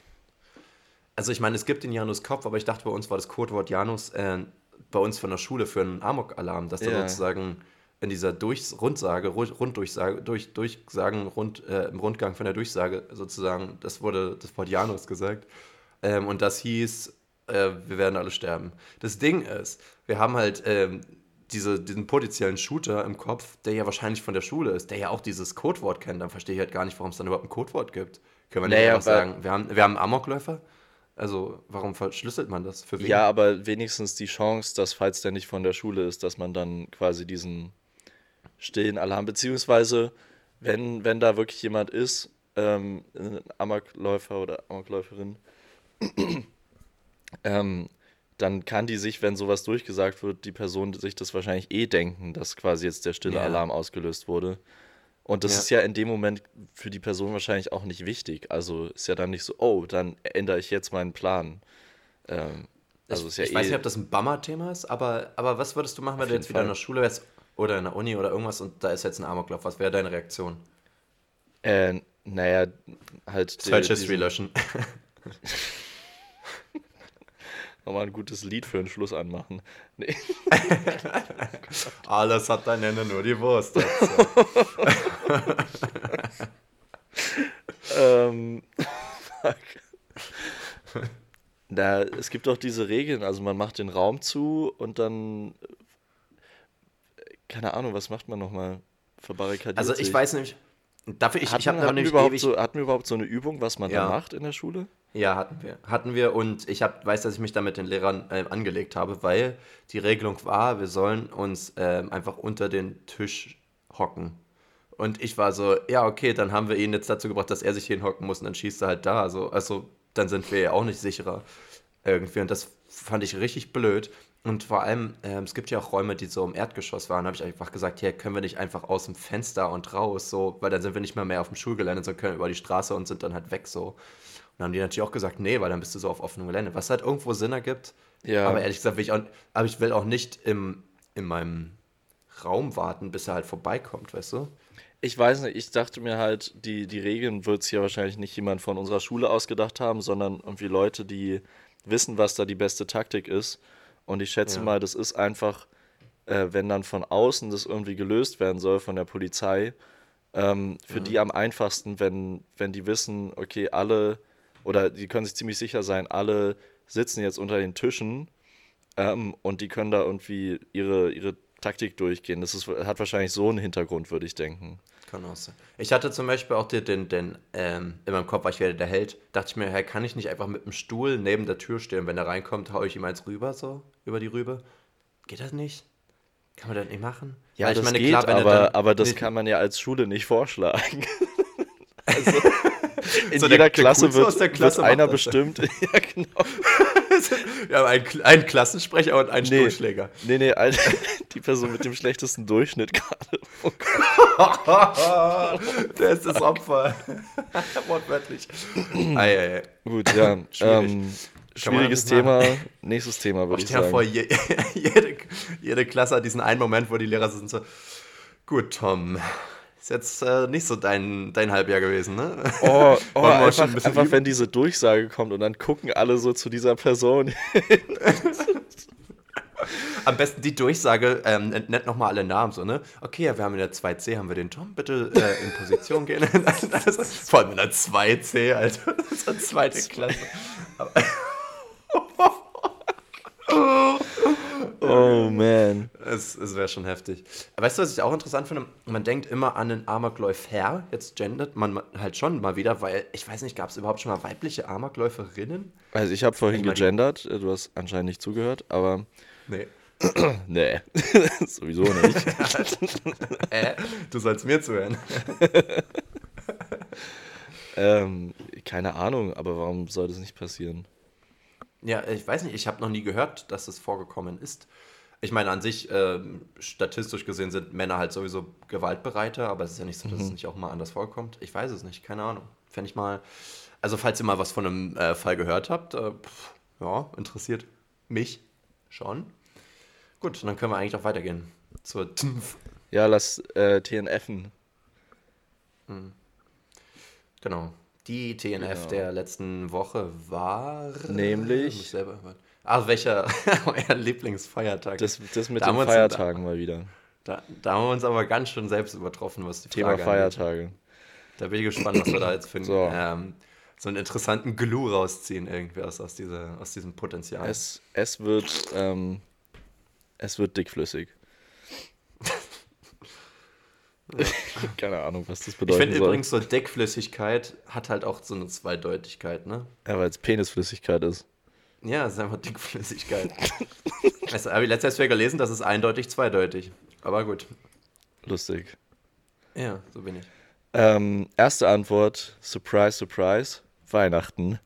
Also ich meine, es gibt den Janus Kopf, aber ich dachte, bei uns war das Codewort Janus äh, bei uns von der Schule für einen Amok-Alarm, dass ja. da sozusagen in dieser Durchs Rundsage, Runddurchsage, durch, Durchsagen, Rund, äh, im Rundgang von der Durchsage sozusagen, das wurde das Wort Janus gesagt. Ähm, und das hieß, äh, wir werden alle sterben. Das Ding ist, wir haben halt ähm, diese, diesen potenziellen Shooter im Kopf, der ja wahrscheinlich von der Schule ist, der ja auch dieses Codewort kennt. Dann verstehe ich halt gar nicht, warum es dann überhaupt ein Codewort gibt. Können wir nicht naja, einfach sagen, wir haben, wir haben Amokläufer? Also, warum verschlüsselt man das? Für wen? Ja, aber wenigstens die Chance, dass, falls der nicht von der Schule ist, dass man dann quasi diesen stillen Alarm, beziehungsweise, wenn, wenn da wirklich jemand ist, ähm, ein Amokläufer oder Amokläuferin, ähm, dann kann die sich, wenn sowas durchgesagt wird, die Person sich das wahrscheinlich eh denken, dass quasi jetzt der stille ja. Alarm ausgelöst wurde. Und das ja. ist ja in dem Moment für die Person wahrscheinlich auch nicht wichtig. Also ist ja dann nicht so, oh, dann ändere ich jetzt meinen Plan. Ähm, also ich, ist ja ich eh weiß nicht, ob das ein Bummer-Thema ist, aber, aber was würdest du machen, wenn du jetzt wieder Fall. in der Schule wärst oder in der Uni oder irgendwas und da ist jetzt ein Amoklauf? Was wäre deine Reaktion? Äh, naja, halt. Search History löschen. nochmal ein gutes Lied für den Schluss anmachen. Nee. Alles hat dein Ende, nur die Wurst. ähm, Da, es gibt auch diese Regeln, also man macht den Raum zu und dann, keine Ahnung, was macht man nochmal? Verbarrikadiert Also ich sich. weiß nämlich, dafür ich, hatten, ich habe hatten, überhaupt so, hatten wir überhaupt so eine Übung, was man ja. da macht in der Schule? Ja, hatten wir. Hatten wir und ich hab, weiß, dass ich mich da mit den Lehrern äh, angelegt habe, weil die Regelung war, wir sollen uns äh, einfach unter den Tisch hocken. Und ich war so, ja, okay, dann haben wir ihn jetzt dazu gebracht, dass er sich hinhocken muss und dann schießt er halt da. Also, also dann sind wir ja auch nicht sicherer irgendwie. Und das fand ich richtig blöd. Und vor allem, äh, es gibt ja auch Räume, die so im Erdgeschoss waren. Da habe ich einfach gesagt, hier können wir nicht einfach aus dem Fenster und raus, so, weil dann sind wir nicht mehr mehr auf dem Schulgelände, sondern können über die Straße und sind dann halt weg so dann haben die natürlich auch gesagt, nee, weil dann bist du so auf offenem Gelände. Was halt irgendwo Sinn ergibt. Ja. Aber ehrlich gesagt, will ich auch, aber ich will auch nicht im, in meinem Raum warten, bis er halt vorbeikommt, weißt du? Ich weiß nicht, ich dachte mir halt, die, die Regeln wird es hier wahrscheinlich nicht jemand von unserer Schule ausgedacht haben, sondern irgendwie Leute, die wissen, was da die beste Taktik ist. Und ich schätze ja. mal, das ist einfach, äh, wenn dann von außen das irgendwie gelöst werden soll von der Polizei, ähm, für mhm. die am einfachsten, wenn, wenn die wissen, okay, alle oder die können sich ziemlich sicher sein, alle sitzen jetzt unter den Tischen ähm, und die können da irgendwie ihre, ihre Taktik durchgehen. Das ist, hat wahrscheinlich so einen Hintergrund, würde ich denken. Kann auch sein. Ich hatte zum Beispiel auch den, den, den ähm, in meinem Kopf, weil ich werde der Held, dachte ich mir, hey, kann ich nicht einfach mit dem Stuhl neben der Tür stehen? Wenn er reinkommt, haue ich ihm eins rüber, so, über die Rübe. Geht das nicht? Kann man das nicht machen? Ja, das meine, geht, klar, aber, aber das kann man ja als Schule nicht vorschlagen. also, In so jeder Klasse wird, aus der Klasse wird einer bestimmt. ja, genau. Wir haben einen, einen Klassensprecher und einen nee, Stuhlschläger. Nee, nee, die Person mit dem schlechtesten Durchschnitt gerade. Oh der ist das Opfer. Wortwörtlich. Ei, ei, ei. Gut, ja. Ähm, schwieriges Thema. Nächstes Thema, würde ich sagen. vor, je, jede, jede Klasse hat diesen einen Moment, wo die Lehrer sind so, gut, Tom, ist jetzt äh, nicht so dein, dein Halbjahr gewesen, ne? Oh, oh einfach, ein einfach wenn diese Durchsage kommt und dann gucken alle so zu dieser Person. Am besten die Durchsage, ähm, nennt nochmal alle Namen, so, ne? Okay, ja, wir haben in der 2C, haben wir den Tom, bitte äh, in Position gehen. Vor allem in der 2C, Alter. Das ist eine zweite Klasse. Oh man. Es, es wäre schon heftig. Weißt du, was ich auch interessant finde? Man denkt immer an den Amokläufer. Jetzt gendert man halt schon mal wieder, weil ich weiß nicht, gab es überhaupt schon mal weibliche Amokläuferinnen? Also ich habe vorhin ich gegendert, du hast anscheinend nicht zugehört, aber. Nee. nee, sowieso nicht. äh, du sollst mir zuhören. ähm, keine Ahnung, aber warum soll das nicht passieren? Ja, ich weiß nicht, ich habe noch nie gehört, dass es vorgekommen ist. Ich meine, an sich, äh, statistisch gesehen sind Männer halt sowieso gewaltbereiter, aber es ist ja nicht so, dass mhm. es nicht auch mal anders vorkommt. Ich weiß es nicht, keine Ahnung. Fände ich mal. Also, falls ihr mal was von einem äh, Fall gehört habt, äh, pff, ja, interessiert mich schon. Gut, dann können wir eigentlich auch weitergehen zur TNF. Ja, lass äh, TNFen. Mhm. Genau. Die TNF genau. der letzten Woche war. Nämlich. Ach, welcher euer Lieblingsfeiertag? Das, das mit da den Feiertagen da, mal wieder. Da, da, haben wir uns aber ganz schön selbst übertroffen, was die Thema Frage Feiertage. Angeht. Da bin ich gespannt, was wir da jetzt finden. So. Ähm, so einen interessanten Glue rausziehen, irgendwie aus, aus, dieser, aus diesem Potenzial. Es, es, wird, ähm, es wird dickflüssig. Keine Ahnung, was das bedeutet. Ich finde übrigens so Deckflüssigkeit hat halt auch so eine Zweideutigkeit, ne? Ja, weil es Penisflüssigkeit ist. Ja, es ist einfach Dickflüssigkeit. das habe ich letztes Jahr gelesen, das ist eindeutig zweideutig. Aber gut. Lustig. Ja, so bin ich. Ähm, erste Antwort: Surprise, Surprise, Weihnachten.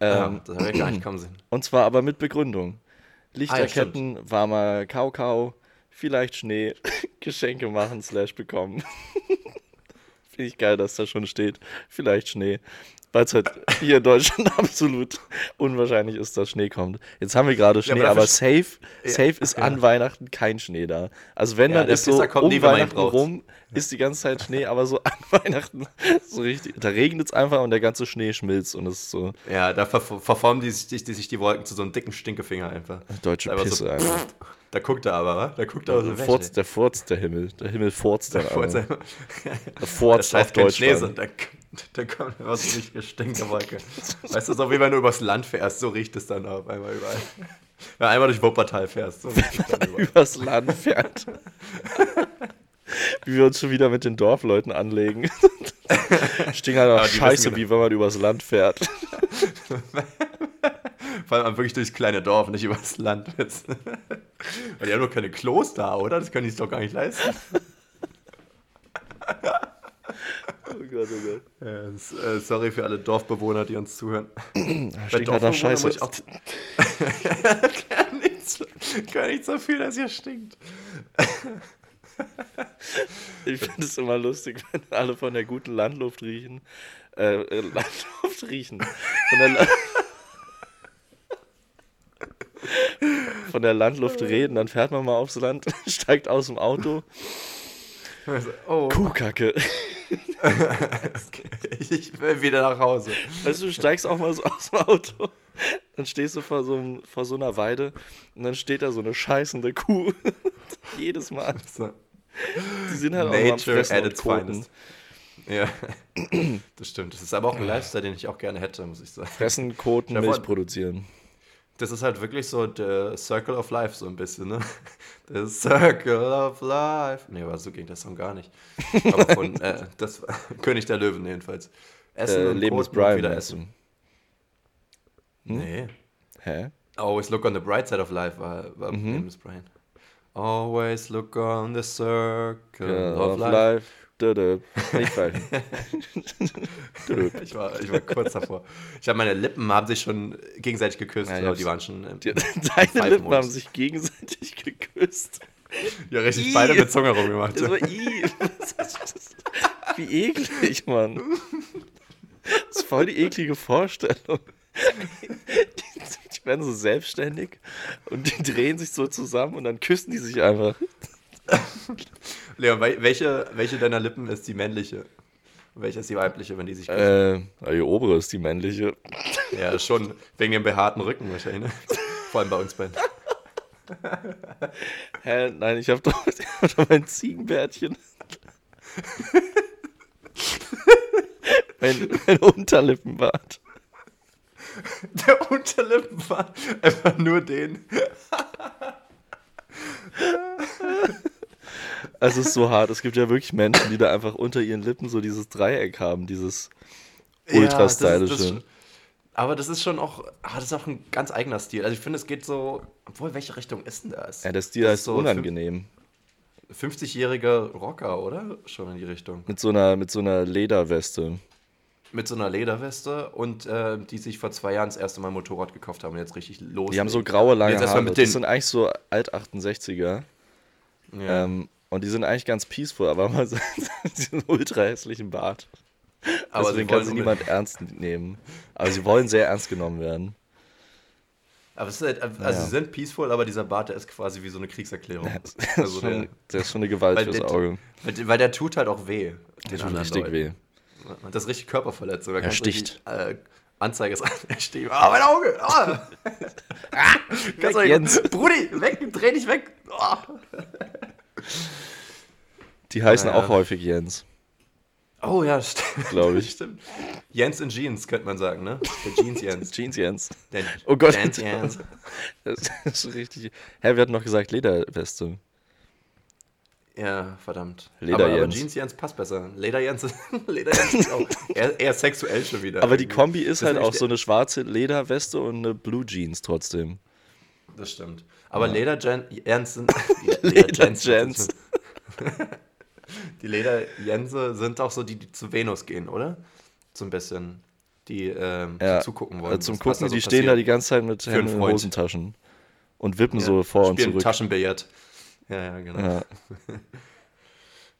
Ähm, ja, das habe ich gar nicht kommen sehen. Und zwar aber mit Begründung. Lichterketten, ah, ja, warmer Kaukau, vielleicht Schnee, Geschenke machen, slash bekommen. Finde ich geil, dass da schon steht. Vielleicht Schnee. Weil es halt hier in Deutschland absolut unwahrscheinlich ist, dass Schnee kommt. Jetzt haben wir gerade Schnee, ja, aber, aber safe, safe ja, ist an Weihnachten kein Schnee da. Also wenn, dann ist so um nie, Weihnachten rum, ist die ganze Zeit Schnee, aber so an Weihnachten so richtig. Da regnet es einfach und der ganze Schnee schmilzt und es ist so. Ja, da ver verformen die sich, die sich die Wolken zu so einem dicken Stinkefinger einfach. Deutsche Pisse so, einfach. Da guckt er aber, wa? Da guckt er aber so furzt, Der furzt der Himmel. Der Himmel furzt dann aber. Der furzt auf Deutschland. Da, da kommt was nicht gestinke Wolke. Weißt du, so wie wenn du übers Land fährst, so riecht es dann auf einmal überall. Wenn du einmal durch Wuppertal fährst. So wenn man übers Land fährt. wie wir uns schon wieder mit den Dorfleuten anlegen. Stinkt halt auch scheiße, wie wenn man übers Land fährt. Vor allem wirklich durchs kleine Dorf, nicht übers Land. Weil die haben doch keine Klos da, oder? Das können die sich doch gar nicht leisten. Oh Gott, oh Gott. Ja, das, äh, sorry für alle Dorfbewohner, die uns zuhören. Stinkt halt nach Scheiße. Ich auch gar, nicht nicht so viel, dass ihr stinkt. ich finde es immer lustig, wenn alle von der guten Landluft riechen. Äh, äh Landluft riechen. Von der, von der Landluft reden, dann fährt man mal aufs Land, steigt aus dem Auto. Also, oh. Kuhkacke. ich will wieder nach Hause. Also du steigst auch mal so aus dem Auto, dann stehst du vor so, vor so einer Weide und dann steht da so eine scheißende Kuh. Jedes Mal. Die sind halt Nature auch am Fressen at its finest. Ja, das stimmt. Das ist aber auch ein Lifestyle, den ich auch gerne hätte, muss ich sagen. Fressen, Koten, Milch produzieren. Das ist halt wirklich so der Circle of Life, so ein bisschen, ne? The Circle of Life. Nee, aber so ging der Song gar nicht. Aber von, äh, das war König der Löwen jedenfalls. Essen äh, und Leben ist Brian wieder essen. Hm? Nee. Hä? Always look on the bright side of life war, war mhm. Leben ist Brian. Always look on the circle of, of life. life. Nicht falsch. ich, war, ich war kurz davor. Ich habe meine Lippen haben sich schon gegenseitig geküsst, ja, die waren schon. Die, deine Lippen haben sich gegenseitig geküsst. Ja, richtig, I. beide mit Zunge rumgemacht. Das war I. Wie eklig, Mann. Das ist voll die eklige Vorstellung. Die werden so selbstständig und die drehen sich so zusammen und dann küssen die sich einfach. Leon, welche, welche deiner Lippen ist die männliche? Welche ist die weibliche, wenn die sich küssen? Äh, die obere ist die männliche. Ja, schon wegen dem behaarten Rücken wahrscheinlich. Ne? Vor allem bei uns beiden. Hä, nein, ich habe doch, hab doch mein Ziegenbärtchen. mein, mein Unterlippenbart. Der Unterlippenbart. Einfach nur den. Also es ist so hart. Es gibt ja wirklich Menschen, die da einfach unter ihren Lippen so dieses Dreieck haben, dieses ultra stylische. Ja, aber das ist schon auch, ah, das ist auch ein ganz eigener Stil. Also ich finde, es geht so, obwohl, welche Richtung ist denn das? Ja, der Stil das ist so unangenehm. 50-jähriger Rocker, oder? Schon in die Richtung. Mit so einer, mit so einer Lederweste. Mit so einer Lederweste und äh, die sich vor zwei Jahren das erste Mal ein Motorrad gekauft haben und jetzt richtig los. Die haben so graue, lange Haare. Das sind eigentlich so Alt-68er. Ja. Ähm, und die sind eigentlich ganz peaceful, aber mal so diesen ultra hässlichen Bart. Aber Deswegen kann sie niemand ernst nehmen. Aber sie wollen sehr ernst genommen werden. Aber es ist halt, also naja. sie sind peaceful, aber dieser Bart, der ist quasi wie so eine Kriegserklärung. Ja, also schon, der, der, ist schon eine Gewalt fürs der, Auge. Weil, weil, der tut halt auch weh. Der tut richtig Leuten. weh. Das ist richtig Körperverletzung. Er sticht. Richtig, äh, Anzeige ist an. Er sticht. Ah, oh, mein Auge! Oh. ah, weg, Jens. Brudi, weg, dreh dich weg! Oh. Die heißen naja. auch häufig Jens. Oh ja, stimmt. Glaube ich. stimmt. Jens in Jeans, könnte man sagen, ne? Der Jeans Jens. Jeans Jens. Der oh Gott. Jens Jens. Das ist richtig. Hä, wir hatten noch gesagt Lederweste. Ja, verdammt. Leder aber, aber Jeans Jens passt besser. Leder Jens, Leder Jens ist auch eher, eher, sexuell schon wieder. Aber irgendwie. die Kombi ist das halt auch so eine schwarze Lederweste und eine Blue Jeans trotzdem. Das stimmt. Aber ja. Leder Jens sind. Leder Jens. die Lederjense sind auch so die, die zu Venus gehen, oder? So ein bisschen. Die ähm, ja. zugucken wollen. Also zum Gucken, die so stehen da die ganze Zeit mit Händen in Hosentaschen. Und wippen ja, so vor und zurück. Taschenbillard. Ja, ja, genau.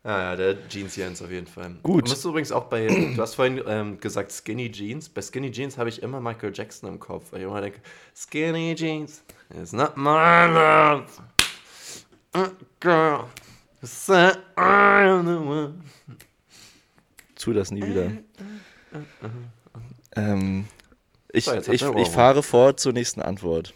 Ja. Ah ja, der Jeans Jens auf jeden Fall. Gut. Du musst übrigens auch bei, du hast vorhin ähm, gesagt Skinny Jeans. Bei Skinny Jeans habe ich immer Michael Jackson im Kopf, weil ich immer denke, Skinny Jeans is not my love. Uh, girl, I am the one. Tu das nie wieder. ähm, ich, so, ich, ich fahre fort zur nächsten Antwort.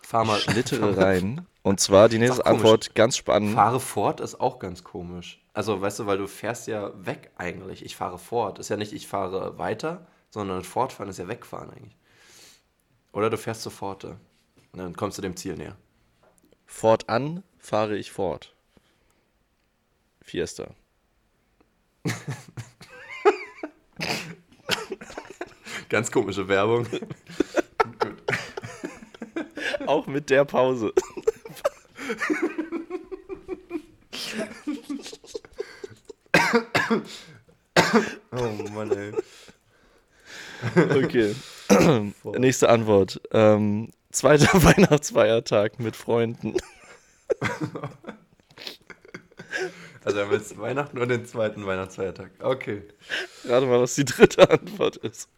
Fahr mal. Schlittere rein. Und zwar die nächste Antwort, ganz spannend. Fahre fort ist auch ganz komisch. Also, weißt du, weil du fährst ja weg eigentlich. Ich fahre fort. Ist ja nicht, ich fahre weiter, sondern fortfahren ist ja wegfahren eigentlich. Oder du fährst sofort. Und dann kommst du dem Ziel näher. Fortan fahre ich fort. Fiesta. Ganz komische Werbung. Auch mit der Pause. oh Mann, ey. Okay. Nächste Antwort. Ähm, zweiter Weihnachtsfeiertag mit Freunden. Also haben wir jetzt Weihnachten und den zweiten Weihnachtsfeiertag. Okay. Gerade mal, was die dritte Antwort ist.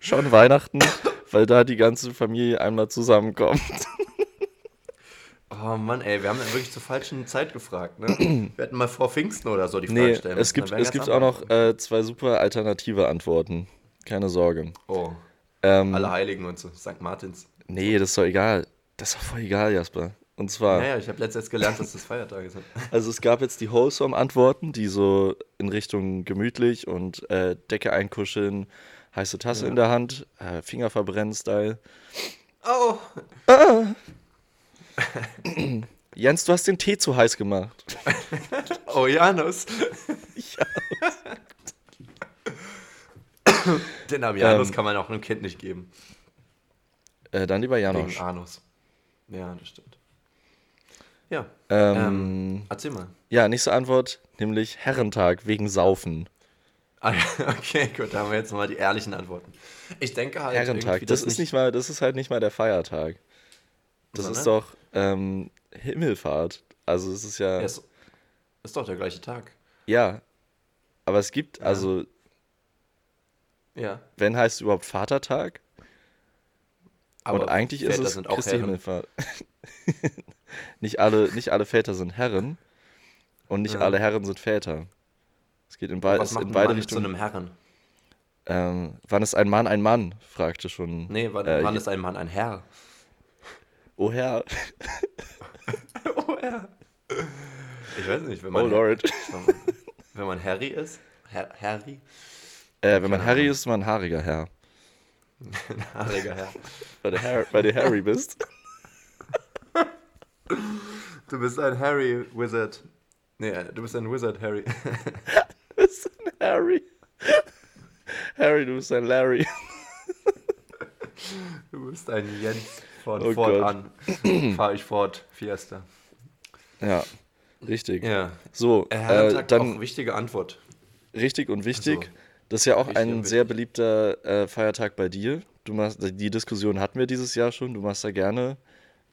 Schon Weihnachten, weil da die ganze Familie einmal zusammenkommt. Oh Mann, ey, wir haben ja wirklich zur falschen Zeit gefragt, ne? Wir hätten mal vor Pfingsten oder so die Frage nee, stellen Es gibt, es gibt auch noch äh, zwei super alternative Antworten. Keine Sorge. Oh. Ähm, Alle Heiligen und so, St. Martins. Nee, das ist doch egal. Das ist doch voll egal, Jasper. Und zwar. Naja, ich habe letztens gelernt, dass das Feiertage sind. Also es gab jetzt die Wholesome-Antworten, die so in Richtung gemütlich und äh, Decke einkuscheln, heiße Tasse ja. in der Hand, äh, Finger verbrennen Style. Oh. Ah. Jens, du hast den Tee zu heiß gemacht. oh, Janus. den Namen Janus ähm, kann man auch einem Kind nicht geben. Äh, dann lieber Janus. Wegen Anus. Ja, das stimmt. Ja. Ähm, Ähm, erzähl mal. ja, nächste Antwort, nämlich Herrentag wegen Saufen. Ah, okay, gut, da haben wir jetzt mal die ehrlichen Antworten. Ich denke halt. Herrentag, das ist nicht mal, das ist halt nicht mal der Feiertag. Das ist Sondern? doch ähm, Himmelfahrt. Also es ist ja, Ja, ist, ist doch der gleiche Tag. ja. Aber es gibt, Ja. also, Ja. wenn heißt es überhaupt Vatertag? Aber Und eigentlich ist Väter es sind auch Christi Herren. Himmelfahrt. nicht, alle, nicht alle Väter sind Herren und nicht Ja. alle Herren sind Väter. Es geht in, bei, Was ist macht in beide Mann zu Richtungen. einem Herren? Ähm, wann ist ein Mann ein Mann? fragte schon. Nee, wann, äh, wann ist ein Mann ein Herr? Oh Herr, oh, Herr. Ich weiß nicht, wenn oh man, Lord. wenn man, wenn man Harry ist. Her Harry? Äh, wenn man Harry ist, ist man ein haariger Herr. Ein haariger Herr. Weil du, Har weil du Harry bist. Du bist ein Harry Wizard. Nee, äh, du bist ein Wizard Harry. Du bist ein Harry. Harry, du bist ein Larry. Du bist ein Jens von Oh Ford Gott. an. Fahr ich Ford Fiesta. Ja, richtig. Ja. So, Äh, Herrentag, dann auch wichtige Antwort. richtig und wichtig. Also, das ist ja auch ein sehr beliebter äh, Feiertag bei dir. Du machst, die Diskussion hatten wir dieses Jahr schon. Du machst da gerne,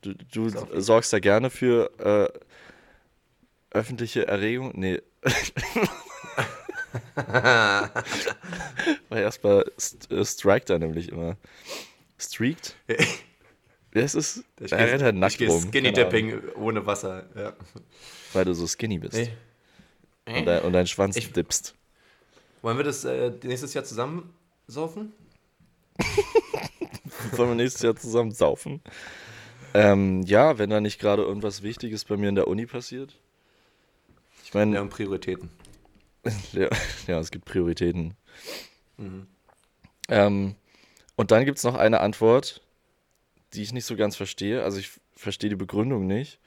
du, du sorgst da gerne für äh, öffentliche Erregung. Nee. Weil erstmal st äh, strikt er nämlich immer. Streakt? Wer ist? Ich Er rennt halt nackt rum. Skinny. Dipping ohne Wasser. Ja. Weil du so skinny bist. Nee. Und, dein, und dein Schwanz Ich- dippst. Wollen wir das äh, nächstes Jahr zusammen saufen? Wollen wir nächstes Jahr zusammen saufen? Ähm, ja, wenn da nicht gerade irgendwas Wichtiges bei mir in der Uni passiert. Ich meine, Ja, und Prioritäten. ja, ja, es gibt Prioritäten. Mhm. Ähm, und dann gibt es noch eine Antwort, die ich nicht so ganz verstehe. Also ich verstehe die Begründung nicht.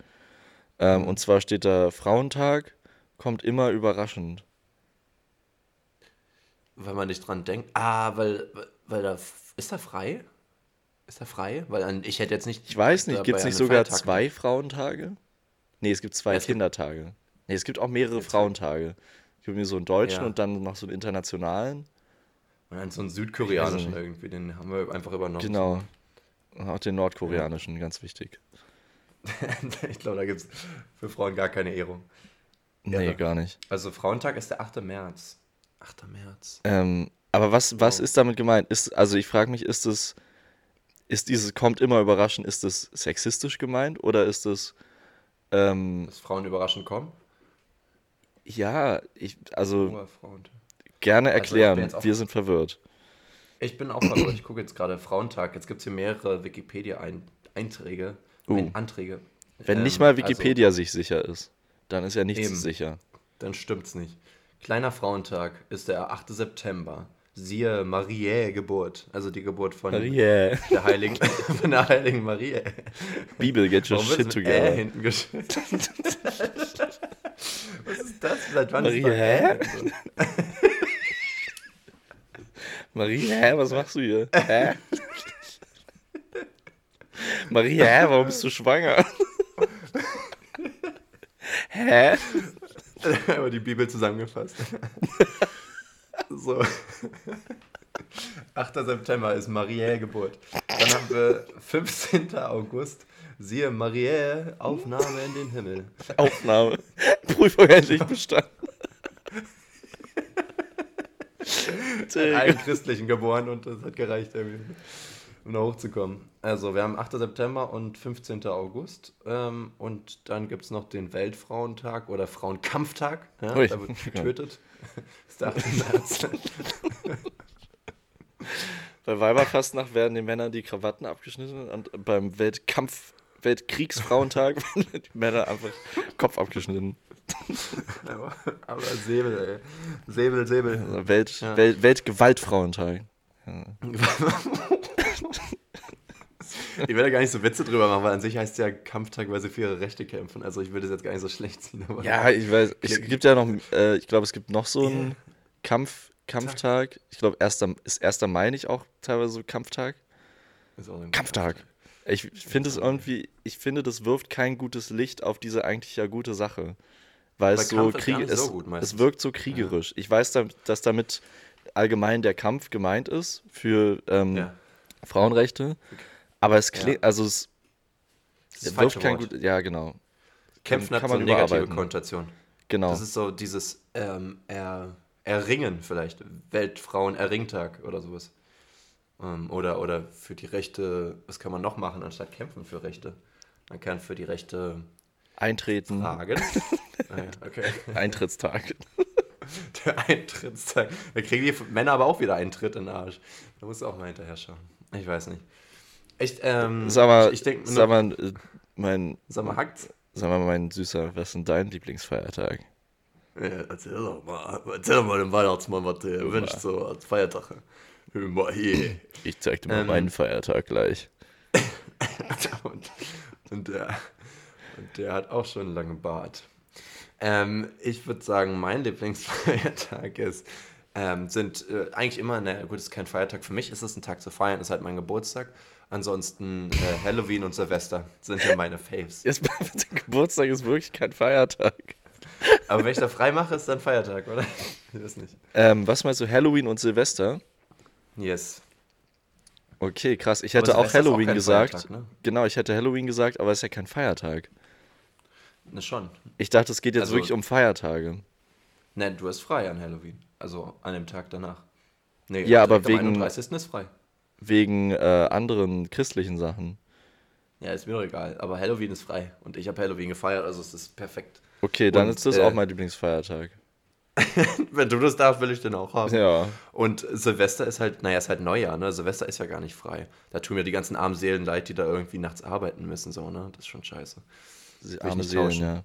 Ähm. Und zwar steht da, Frauentag kommt immer überraschend. Weil man nicht dran denkt. Ah, weil, weil da. Ist er frei? Ist er frei? Weil an, ich hätte jetzt nicht. Ich weiß nicht, gibt es nicht sogar Feiertag- zwei Frauentage? Nee, es gibt zwei Ja, es gibt- Kindertage. Nee, es gibt auch mehrere Frauentage. Es gibt mir so einen deutschen Ja. und dann noch so einen internationalen. Und dann so einen Ich südkoreanischen irgendwie, den haben wir einfach übernommen. Genau. Auch den nordkoreanischen, ganz wichtig. ich glaube, da gibt es für Frauen gar keine Ehrung. Nee, Ja. gar nicht. Also Frauentag ist der 8. März. 8. März. Ähm, aber was, was Wow. ist damit gemeint? Ist, also ich frage mich, ist es, ist dieses kommt immer überraschend, ist das sexistisch gemeint oder ist es, ähm, Dass Frauen überraschend kommen? ja, ich, also gerne Also erklären, auch- wir sind verwirrt. Ich bin auch verwirrt. Ich gucke jetzt gerade Frauentag. Jetzt gibt es hier mehrere Wikipedia-Einträge. Uh. Anträge. Wenn Ähm, nicht mal also, Wikipedia sich sicher ist, dann ist ja nichts Eben. sicher. dann stimmt's nicht. Kleiner Frauentag ist der 8. September. Siehe Mariä Geburt. Also die Geburt von Yeah. der heiligen, von der heiligen Marie. Bibel, get your shit together. hinten geschrieben? Was ist das? Seit wann ist Marie, hä, was machst du hier? Hä? Marie, hä, warum bist du schwanger? hä? Aber die Bibel zusammengefasst. so. 8. September ist Mariä Geburt. Dann haben wir 15. August. Siehe Mariä, Aufnahme in den Himmel. Aufnahme. Prüfung endlich bestanden. In allen Christlichen geboren und das hat gereicht, um da hochzukommen. Also, wir haben 8. September und 15. August. Ähm, und dann gibt es noch den Weltfrauentag oder Frauenkampftag. Ja, Ui. da wird getötet. Das ist der 8. März. Bei Weiberfastnacht werden den Männern die Krawatten abgeschnitten und beim Weltkampf, Weltkriegsfrauentag werden die Männer einfach Kopf abgeschnitten. Aber, aber Säbel, ey. Säbel, Säbel. Also Welt, Ja. Welt, Weltgewaltfrauentag. Ich werde gar nicht so Witze drüber machen, weil an sich heißt es ja Kampftag, weil sie für ihre Rechte kämpfen. Also ich würde es jetzt gar nicht so schlecht ziehen. Ja, ich weiß, es gibt ja noch, äh, ich glaube, es gibt noch so einen Kampf, Kampftag. Ich glaube, 1. ist 1. Mai nicht auch teilweise so Kampftag? Ein Kampftag. Ich finde es irgendwie, ich finde, das wirft kein gutes Licht auf diese eigentlich ja gute Sache. Weil es so, Krieg, es, so es wirkt so kriegerisch. Ja. Ich weiß, dass damit allgemein der Kampf gemeint ist für ähm, ja. Frauenrechte. Aber es klingt, ja. also es, es wirft kein gut, ja genau. Kämpfen kann, hat so eine negative Konnotation. Genau. Das ist so dieses ähm, er, Erringen vielleicht, Weltfrauen-Erringtag oder sowas. Ähm, oder, oder für die Rechte, was kann man noch machen, anstatt kämpfen für Rechte? Man kann für die Rechte eintreten. Fragen. ah, ja, okay. Eintrittstag. Der Eintrittstag. Da kriegen die Männer aber auch wieder Eintritt in den Arsch. Da musst du auch mal hinterher schauen. Ich weiß nicht. Echt, ähm, sag mal, ich denk, sag mal, äh, mein. Sag mal, hackt's? Sag mal, mein Süßer, was ist denn dein Lieblingsfeiertag? Ja, erzähl doch mal. Erzähl doch mal dem Weihnachtsmann, was der wünscht, so als Feiertag. Mal hier. Ich zeig dir mal ähm, meinen Feiertag gleich. und, und, der, und der hat auch schon einen langen Bart. Ähm, ich würde sagen, mein Lieblingsfeiertag ist, ähm, sind äh, eigentlich immer, na gut, es ist kein Feiertag für mich, ist es ein Tag zu feiern, ist halt mein Geburtstag. Ansonsten äh, Halloween und Silvester sind ja meine Faves. Jetzt, Geburtstag ist wirklich kein Feiertag. Aber wenn ich da frei mache, ist dann Feiertag, oder? Ich weiß nicht. Ähm, was meinst du, Halloween und Silvester? Yes. Okay, krass. Ich hätte auch Halloween auch gesagt. Feiertag, ne? Genau, ich hätte Halloween gesagt, aber es ist ja kein Feiertag. Ne, schon. Ich dachte, es geht jetzt also, wirklich um Feiertage. Nein, du hast frei an Halloween. Also an dem Tag danach. Nee, ja, aber wegen. Am 31. ist frei. Wegen äh, anderen christlichen Sachen. Ja, ist mir doch egal. Aber Halloween ist frei. Und ich habe Halloween gefeiert, also es ist perfekt. Okay, dann Und, ist das äh, auch mein Lieblingsfeiertag. Wenn du das darfst, will ich den auch haben. Ja. Und Silvester ist halt, naja, ist halt Neujahr, ne? Silvester ist ja gar nicht frei. Da tun mir die ganzen armen Seelen leid, die da irgendwie nachts arbeiten müssen, so, ne? Das ist schon scheiße. Arme Seelen, ja.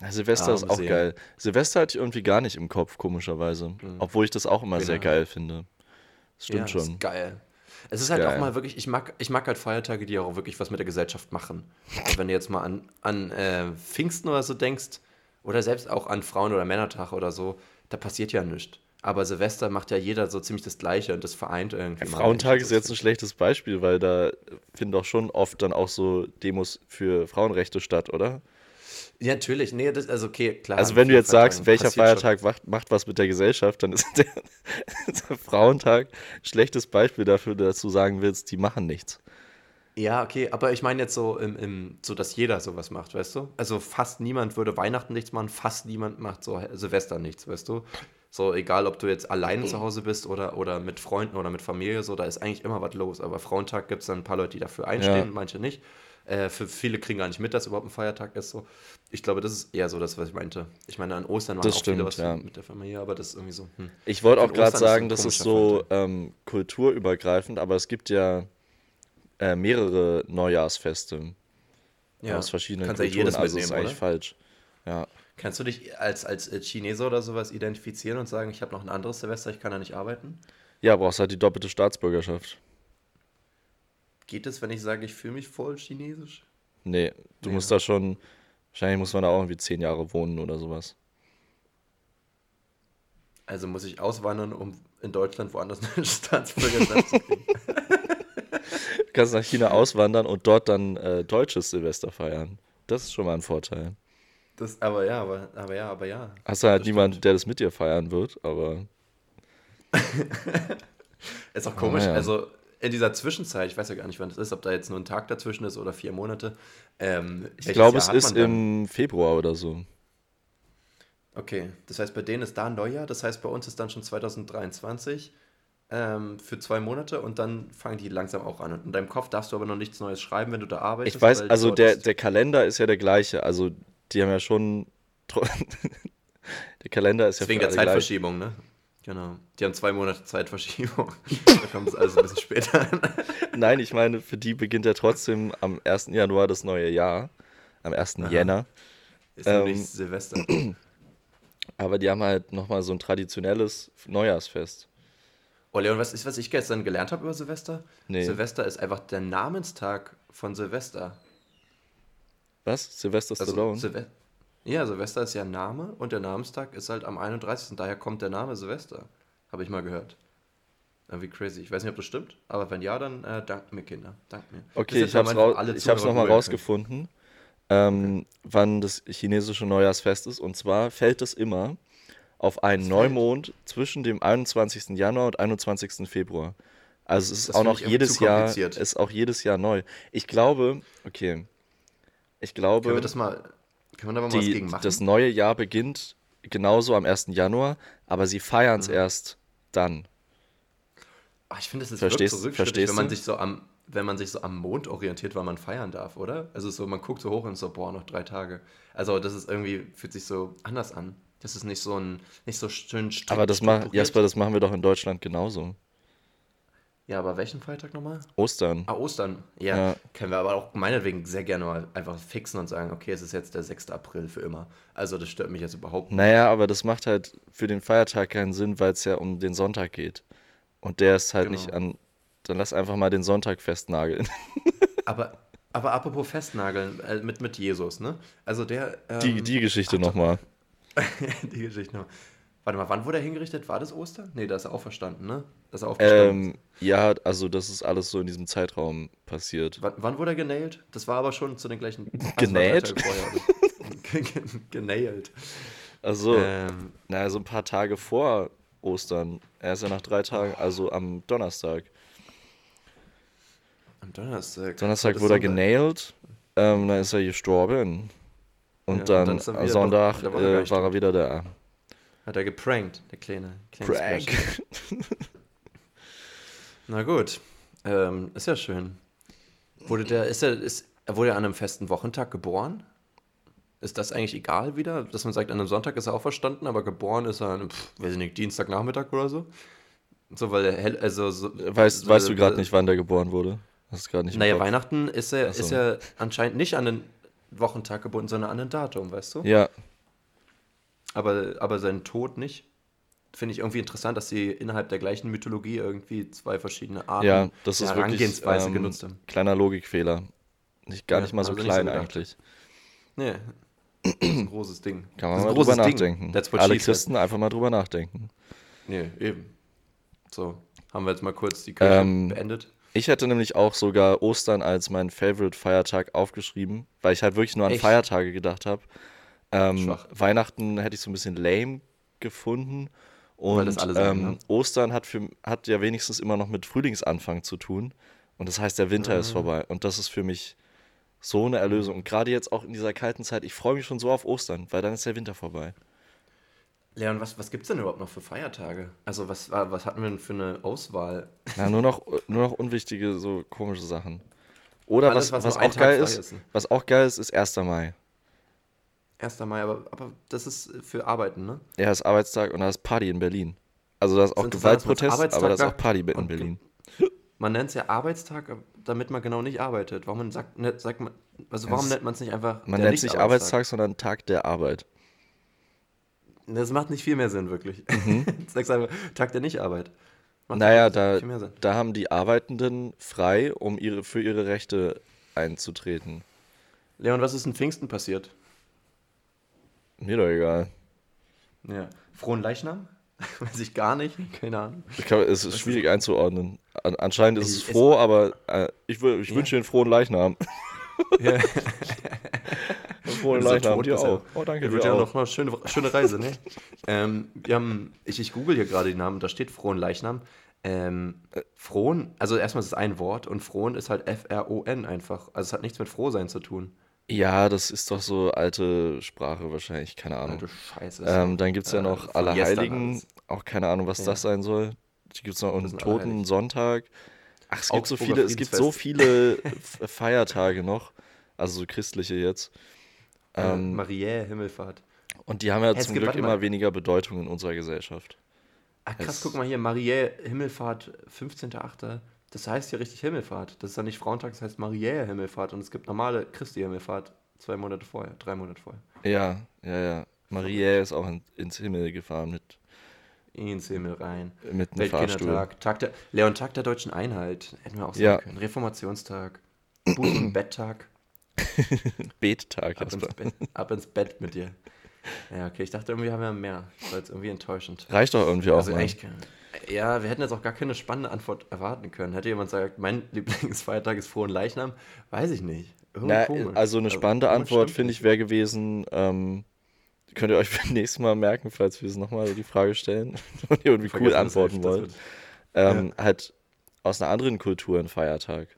ja. Silvester arme ist auch Seelen. geil. Silvester hatte ich irgendwie gar nicht im Kopf, komischerweise. Mhm. Obwohl ich das auch immer genau. sehr geil finde. Das stimmt ja, schon. Das ist geil. Es ist halt Geil. auch mal wirklich, ich mag, ich mag halt Feiertage, die auch wirklich was mit der Gesellschaft machen. Und wenn du jetzt mal an, an äh, Pfingsten oder so denkst, oder selbst auch an Frauen- oder Männertag oder so, da passiert ja nichts. Aber Silvester macht ja jeder so ziemlich das Gleiche und das vereint irgendwie. Ja, Frauentag ist jetzt ein schlechtes Beispiel, weil da finden doch schon oft dann auch so Demos für Frauenrechte statt, oder? Ja, natürlich. Nee, das, also okay, klar. Also wenn du jetzt sagst, welcher Feiertag macht, macht, was mit der Gesellschaft, dann ist der, der Frauentag ein schlechtes Beispiel dafür, dass du sagen willst, die machen nichts. Ja, okay, aber ich meine jetzt so, im, im, so, dass jeder sowas macht, weißt du? Also fast niemand würde Weihnachten nichts machen, fast niemand macht so Silvester nichts, weißt du? So, egal ob du jetzt alleine zu Hause bist oder, oder mit Freunden oder mit Familie, so, da ist eigentlich immer was los. Aber Frauentag gibt es dann ein paar Leute, die dafür einstehen, ja. manche nicht. Äh, für viele kriegen gar nicht mit, dass überhaupt ein Feiertag ist. So. Ich glaube, das ist eher so das, was ich meinte. Ich meine, an Ostern machen das auch stimmt, viele was ja. mit der Familie, aber das ist irgendwie so. Hm. Ich wollte auch gerade sagen, das ist so ähm, kulturübergreifend, aber es gibt ja äh, mehrere Neujahrsfeste. Ja, aus verschiedenen Kannst Kulturen, ja jedes also ist eigentlich oder? falsch. Ja. Kannst du dich als, als Chinese oder sowas identifizieren und sagen, ich habe noch ein anderes Silvester, ich kann da nicht arbeiten? Ja, brauchst halt die doppelte Staatsbürgerschaft. Geht es, wenn ich sage, ich fühle mich voll chinesisch? Nee, du nee. musst da schon, wahrscheinlich muss man da auch irgendwie zehn Jahre wohnen oder sowas. Also muss ich auswandern, um in Deutschland woanders eine Staatsbürgerschaft zu kriegen. du kannst nach China auswandern und dort dann äh, deutsches Silvester feiern. Das ist schon mal ein Vorteil. Das, aber ja, aber, aber ja, aber ja. Hast du halt niemanden, der das mit dir feiern wird, aber. ist auch komisch. Ah, ja. Also in dieser Zwischenzeit, ich weiß ja gar nicht, wann es ist, ob da jetzt nur ein Tag dazwischen ist oder vier Monate. Ähm, ich glaube, es ist im Februar oder so. Okay, das heißt, bei denen ist da ein Neujahr, das heißt, bei uns ist dann schon 2023 ähm, für zwei Monate und dann fangen die langsam auch an. Und in deinem Kopf darfst du aber noch nichts Neues schreiben, wenn du da arbeitest. Ich weiß, also der, der Kalender ist ja der gleiche. Also die haben ja schon. der Kalender ist Deswegen ja Deswegen der Zeitverschiebung, gleich. ne? Genau. Die haben zwei Monate Zeitverschiebung. da kommt es also ein bisschen später an. Nein, ich meine, für die beginnt ja trotzdem am 1. Januar das neue Jahr. Am 1. Aha. Jänner. Ist ähm, nicht Silvester. Aber die haben halt nochmal so ein traditionelles Neujahrsfest. Oh, Leon, was ist, was ich gestern gelernt habe über Silvester? Nee. Silvester ist einfach der Namenstag von Silvester. Was? Silvester also, Stallone? Silve ja, Silvester ist ja ein Name und der Namenstag ist halt am 31. Daher kommt der Name Silvester. Habe ich mal gehört. Wie crazy. Ich weiß nicht, ob das stimmt, aber wenn ja, dann äh, dankt mir, Kinder. Dankt mir. Okay, ich habe es nochmal rausgefunden, ähm, okay. wann das chinesische Neujahrsfest ist. Und zwar fällt es immer auf einen Neumond zwischen dem 21. Januar und 21. Februar. Also es ist das auch noch jedes Jahr, ist auch jedes Jahr neu. Ich glaube, okay, ich glaube, können wir das mal, können wir da mal die, was gegen machen? Das neue Jahr beginnt genauso am 1. Januar, aber sie feiern es mhm. erst dann. Ach, ich finde, es ist Verstehst, wirklich so wenn man sich so am, wenn man sich so am Mond orientiert, weil man feiern darf, oder? Also so, man guckt so hoch und so, boah, noch drei Tage. Also das ist irgendwie, fühlt sich so anders an. Das ist nicht so ein, nicht so schön Aber das macht, Jasper, das machen wir doch in Deutschland genauso. Ja, aber welchen Freitag nochmal? Ostern. Ah, Ostern. Ja, ja, können wir aber auch meinetwegen sehr gerne mal einfach fixen und sagen, okay, es ist jetzt der 6. April für immer. Also das stört mich jetzt überhaupt nicht. Naja, aber das macht halt für den Feiertag keinen Sinn, weil es ja um den Sonntag geht. Und der ist halt genau. nicht an. Dann lass einfach mal den Sonntag festnageln. aber, aber apropos festnageln, äh, mit, mit Jesus, ne? Also der. Ähm, die, die Geschichte nochmal. die Geschichte nochmal. Warte mal, wann wurde er hingerichtet? War das Ostern? Nee, da ist er auch verstanden, ne? Dass er ähm, ja, also das ist alles so in diesem Zeitraum passiert. W wann wurde er genäht? Das war aber schon zu den gleichen. Genäht? genäht. Also, ähm, naja, so ein paar Tage vor Ostern. Er ist ja nach drei Tagen, also am Donnerstag. Am Donnerstag? Donnerstag wurde er genäht, ähm, dann ist er gestorben. Und ja, dann, und dann am Sonntag doch, äh, war er wieder da. Hat er geprankt, der kleine. Prank. Na gut. Ähm, ist ja schön. Wurde der, ist er, ist, er wurde an einem festen Wochentag geboren? Ist das eigentlich egal wieder? Dass man sagt, an einem Sonntag ist er auch verstanden, aber geboren ist er an einem, pff, weiß ich nicht, Dienstagnachmittag oder so? So, weil er, also, so, weißt, weißt du gerade nicht, wann der geboren wurde? Hast gerade nicht Naja, Weihnachten ist er, so. ist er anscheinend nicht an den Wochentag gebunden, sondern an ein Datum, weißt du? Ja, aber, aber sein Tod nicht. Finde ich irgendwie interessant, dass sie innerhalb der gleichen Mythologie irgendwie zwei verschiedene Arten ja, das ist Herangehensweise wirklich, ähm, genutzt haben. Kleiner Logikfehler. Nicht, gar ja, nicht mal so also klein so eigentlich. Nee, das ist ein großes Ding. Kann man mal drüber nachdenken. Alle Christen einfach mal drüber nachdenken. Nee, eben. So, haben wir jetzt mal kurz die Kirche ähm, beendet. Ich hätte nämlich auch sogar Ostern als mein Favorite-Feiertag aufgeschrieben, weil ich halt wirklich nur an Echt? Feiertage gedacht habe. Ähm, Weihnachten hätte ich so ein bisschen lame gefunden. Und sagen, ähm, ne? Ostern hat, für, hat ja wenigstens immer noch mit Frühlingsanfang zu tun. Und das heißt, der Winter mhm. ist vorbei. Und das ist für mich so eine Erlösung. Und gerade jetzt auch in dieser kalten Zeit, ich freue mich schon so auf Ostern, weil dann ist der Winter vorbei. Leon, was, was gibt es denn überhaupt noch für Feiertage? Also, was, was hatten wir denn für eine Auswahl? Ja, nur noch, nur noch unwichtige, so komische Sachen. Oder Alles, was, was, was auch geil ist, ist, was auch geil ist, ist 1. Mai. 1. Mai, aber, aber das ist für Arbeiten, ne? Ja, das ist Arbeitstag und da ist Party in Berlin. Also da ist auch Gewaltprotest, aber da ist auch Party in Berlin. Man nennt es ja Arbeitstag, damit man genau nicht arbeitet. Warum sagt, ne, sagt man, also warum nennt man es nicht einfach Man nennt es nicht Arbeitstag, sondern Tag der Arbeit. Das macht nicht viel mehr Sinn, wirklich. Mhm. Sagst einfach Tag der Nichtarbeit. Macht naja, da, da haben die Arbeitenden frei, um ihre, für ihre Rechte einzutreten. Leon, was ist in Pfingsten passiert? Mir doch egal. Ja. Frohen Leichnam? Weiß ich gar nicht, keine Ahnung. Ich glaube, es ist schwierig einzuordnen. An, anscheinend ist es, es froh, aber äh, ich, ich ja. wünsche den frohen Leichnam. Ja. frohen Leichnam, dir auch. Oh, danke. Wird ja noch eine schöne, schöne Reise, ne? ähm, wir haben, ich, ich google hier gerade die Namen, da steht frohen Leichnam. Ähm, Frohn, also erstmal ist es ein Wort und Frohn ist halt F-R-O-N einfach. Also es hat nichts mit Frohsein zu tun. Ja, das ist doch so alte Sprache wahrscheinlich, keine Ahnung. Alte Scheiße. Ähm, dann gibt es ja äh, noch Allerheiligen, auch keine Ahnung, was ja. das sein soll. Die gibt es noch einen Toten Sonntag. Ach, es gibt so viele, es gibt so viele Feiertage noch, also so christliche jetzt. Ähm, Mariä, Himmelfahrt. Und die haben ja zum Glück immer weniger Bedeutung in unserer Gesellschaft. Ach krass, es, guck mal hier, Mariä, Himmelfahrt, 15.8. Das heißt ja richtig Himmelfahrt. Das ist ja nicht Frauentag, das heißt Mariä Himmelfahrt. Und es gibt normale Christi Himmelfahrt zwei Monate vorher, drei Monate vorher. Ja, ja, ja. Mariä ist auch in, ins Himmel gefahren mit. Ins Himmel rein. Mit einem Fahrstuhl. Tag der, Leon, Tag der deutschen Einheit. Hätten wir auch sagen ja. können. Reformationstag. Buch- und Betttag. Bettag. Ab ins, Bett, ab ins Bett mit dir. Ja, okay. Ich dachte irgendwie haben wir mehr. Das war jetzt irgendwie enttäuschend. Reicht doch irgendwie auch also mal. Echt, Ja, wir hätten jetzt auch gar keine spannende Antwort erwarten können. Hätte jemand gesagt, mein Lieblingsfeiertag ist Frohen Leichnam, weiß ich nicht. Na, also eine also, spannende also, Antwort, finde ich, wäre gewesen, ähm, könnt ihr euch für nächstes Mal merken, falls wir es nochmal die Frage stellen und ihr irgendwie Vergessen cool antworten wollt. Ähm, ja. Halt aus einer anderen Kultur ein Feiertag.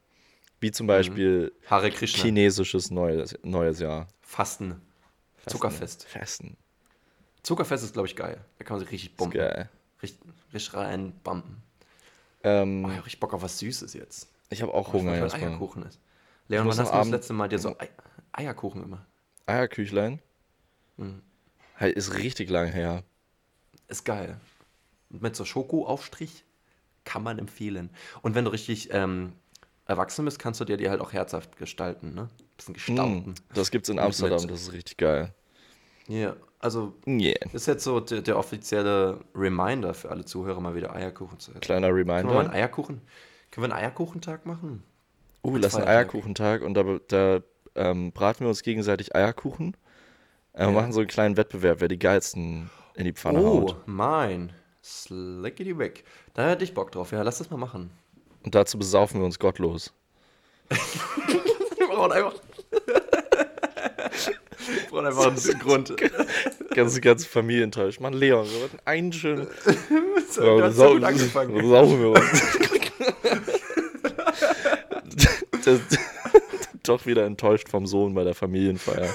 Wie zum Beispiel mhm. chinesisches Neues, Neues Jahr. Fasten. Fasten. Zuckerfest. Fasten. Zuckerfest ist, glaube ich, geil. Da kann man sich richtig bomben. Geil. Richtig, richtig reinbomben. Ähm, oh, ich habe richtig Bock auf was Süßes jetzt. Ich habe auch Hunger jetzt. Eierkuchen ist. Leon, wann hast du das letzte Mal dir so Eierkuchen immer? Eierküchlein? Mhm. Ist richtig lang her. Ist geil. Mit so Schokoaufstrich kann man empfehlen. Und wenn du richtig ähm, erwachsen bist, kannst du dir die halt auch herzhaft gestalten, ne? Bisschen gestalten. Mm, das gibt's in Amsterdam, das ist richtig geil. Ja, yeah, also yeah. ist jetzt so der, der, offizielle Reminder für alle Zuhörer, mal wieder Eierkuchen zu essen. Kleiner Reminder. Können wir einen Eierkuchen? Können wir einen Eierkuchentag machen? Uh, Mit lass einen Eierkuchentag und da, da ähm, braten wir uns gegenseitig Eierkuchen. Äh, ja. machen so einen kleinen Wettbewerb, wer die geilsten in die Pfanne oh, haut. Oh, mein. Slickety weg. Da hätte ich Bock drauf. Ja, lass das mal machen. Und dazu besaufen wir uns gottlos. wir brauchen einfach. Wir brauchen einfach einen Grund. Ganze, ganze Familie enttäuscht. Mann, Leon, wir wollten einen schönen. so, hast so gut angefangen. Saufen wir uns. Doch wieder enttäuscht vom Sohn bei der Familienfeier.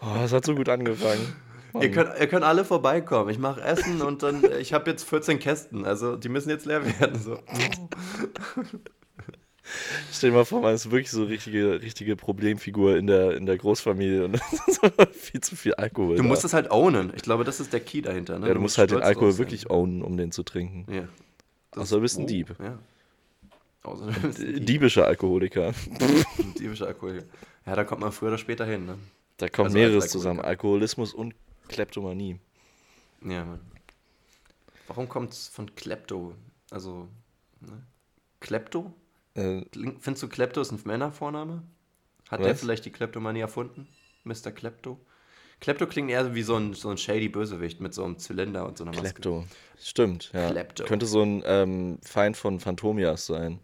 Oh, es hat so gut angefangen. Ihr könnt, ihr könnt alle vorbeikommen. Ich mache Essen und dann, ich habe jetzt 14 Kästen, also die müssen jetzt leer werden. So. Stell dir mal vor, man ist wirklich so richtige, richtige Problemfigur in der, in der Großfamilie und viel zu viel Alkohol. Du da. musst es halt ownen. Ich glaube, das ist der Key dahinter. Ne? Ja, du, du musst, halt den Alkohol wirklich ownen, um den zu trinken. Ja. Außer du bist ein oh, Dieb. Ja. Außer du bist ein Dieb. Diebischer Alkoholiker. Diebischer Alkoholiker. Ja, da kommt man früher oder später hin. Ne? Da kommt also mehreres zusammen. Alkoholismus und Kleptomanie. Ja, Mann. Warum kommt es von Klepto? Also, ne? Klepto? Äh, Findest du Klepto ist ein Männervorname? Hat was? der vielleicht die Kleptomanie erfunden? Mr. Klepto? Klepto klingt eher wie so ein, so ein shady Bösewicht mit so einem Zylinder und so einer Maske. Klepto. Stimmt, ja. Klepto. Könnte so ein ähm, Feind von Phantomias sein.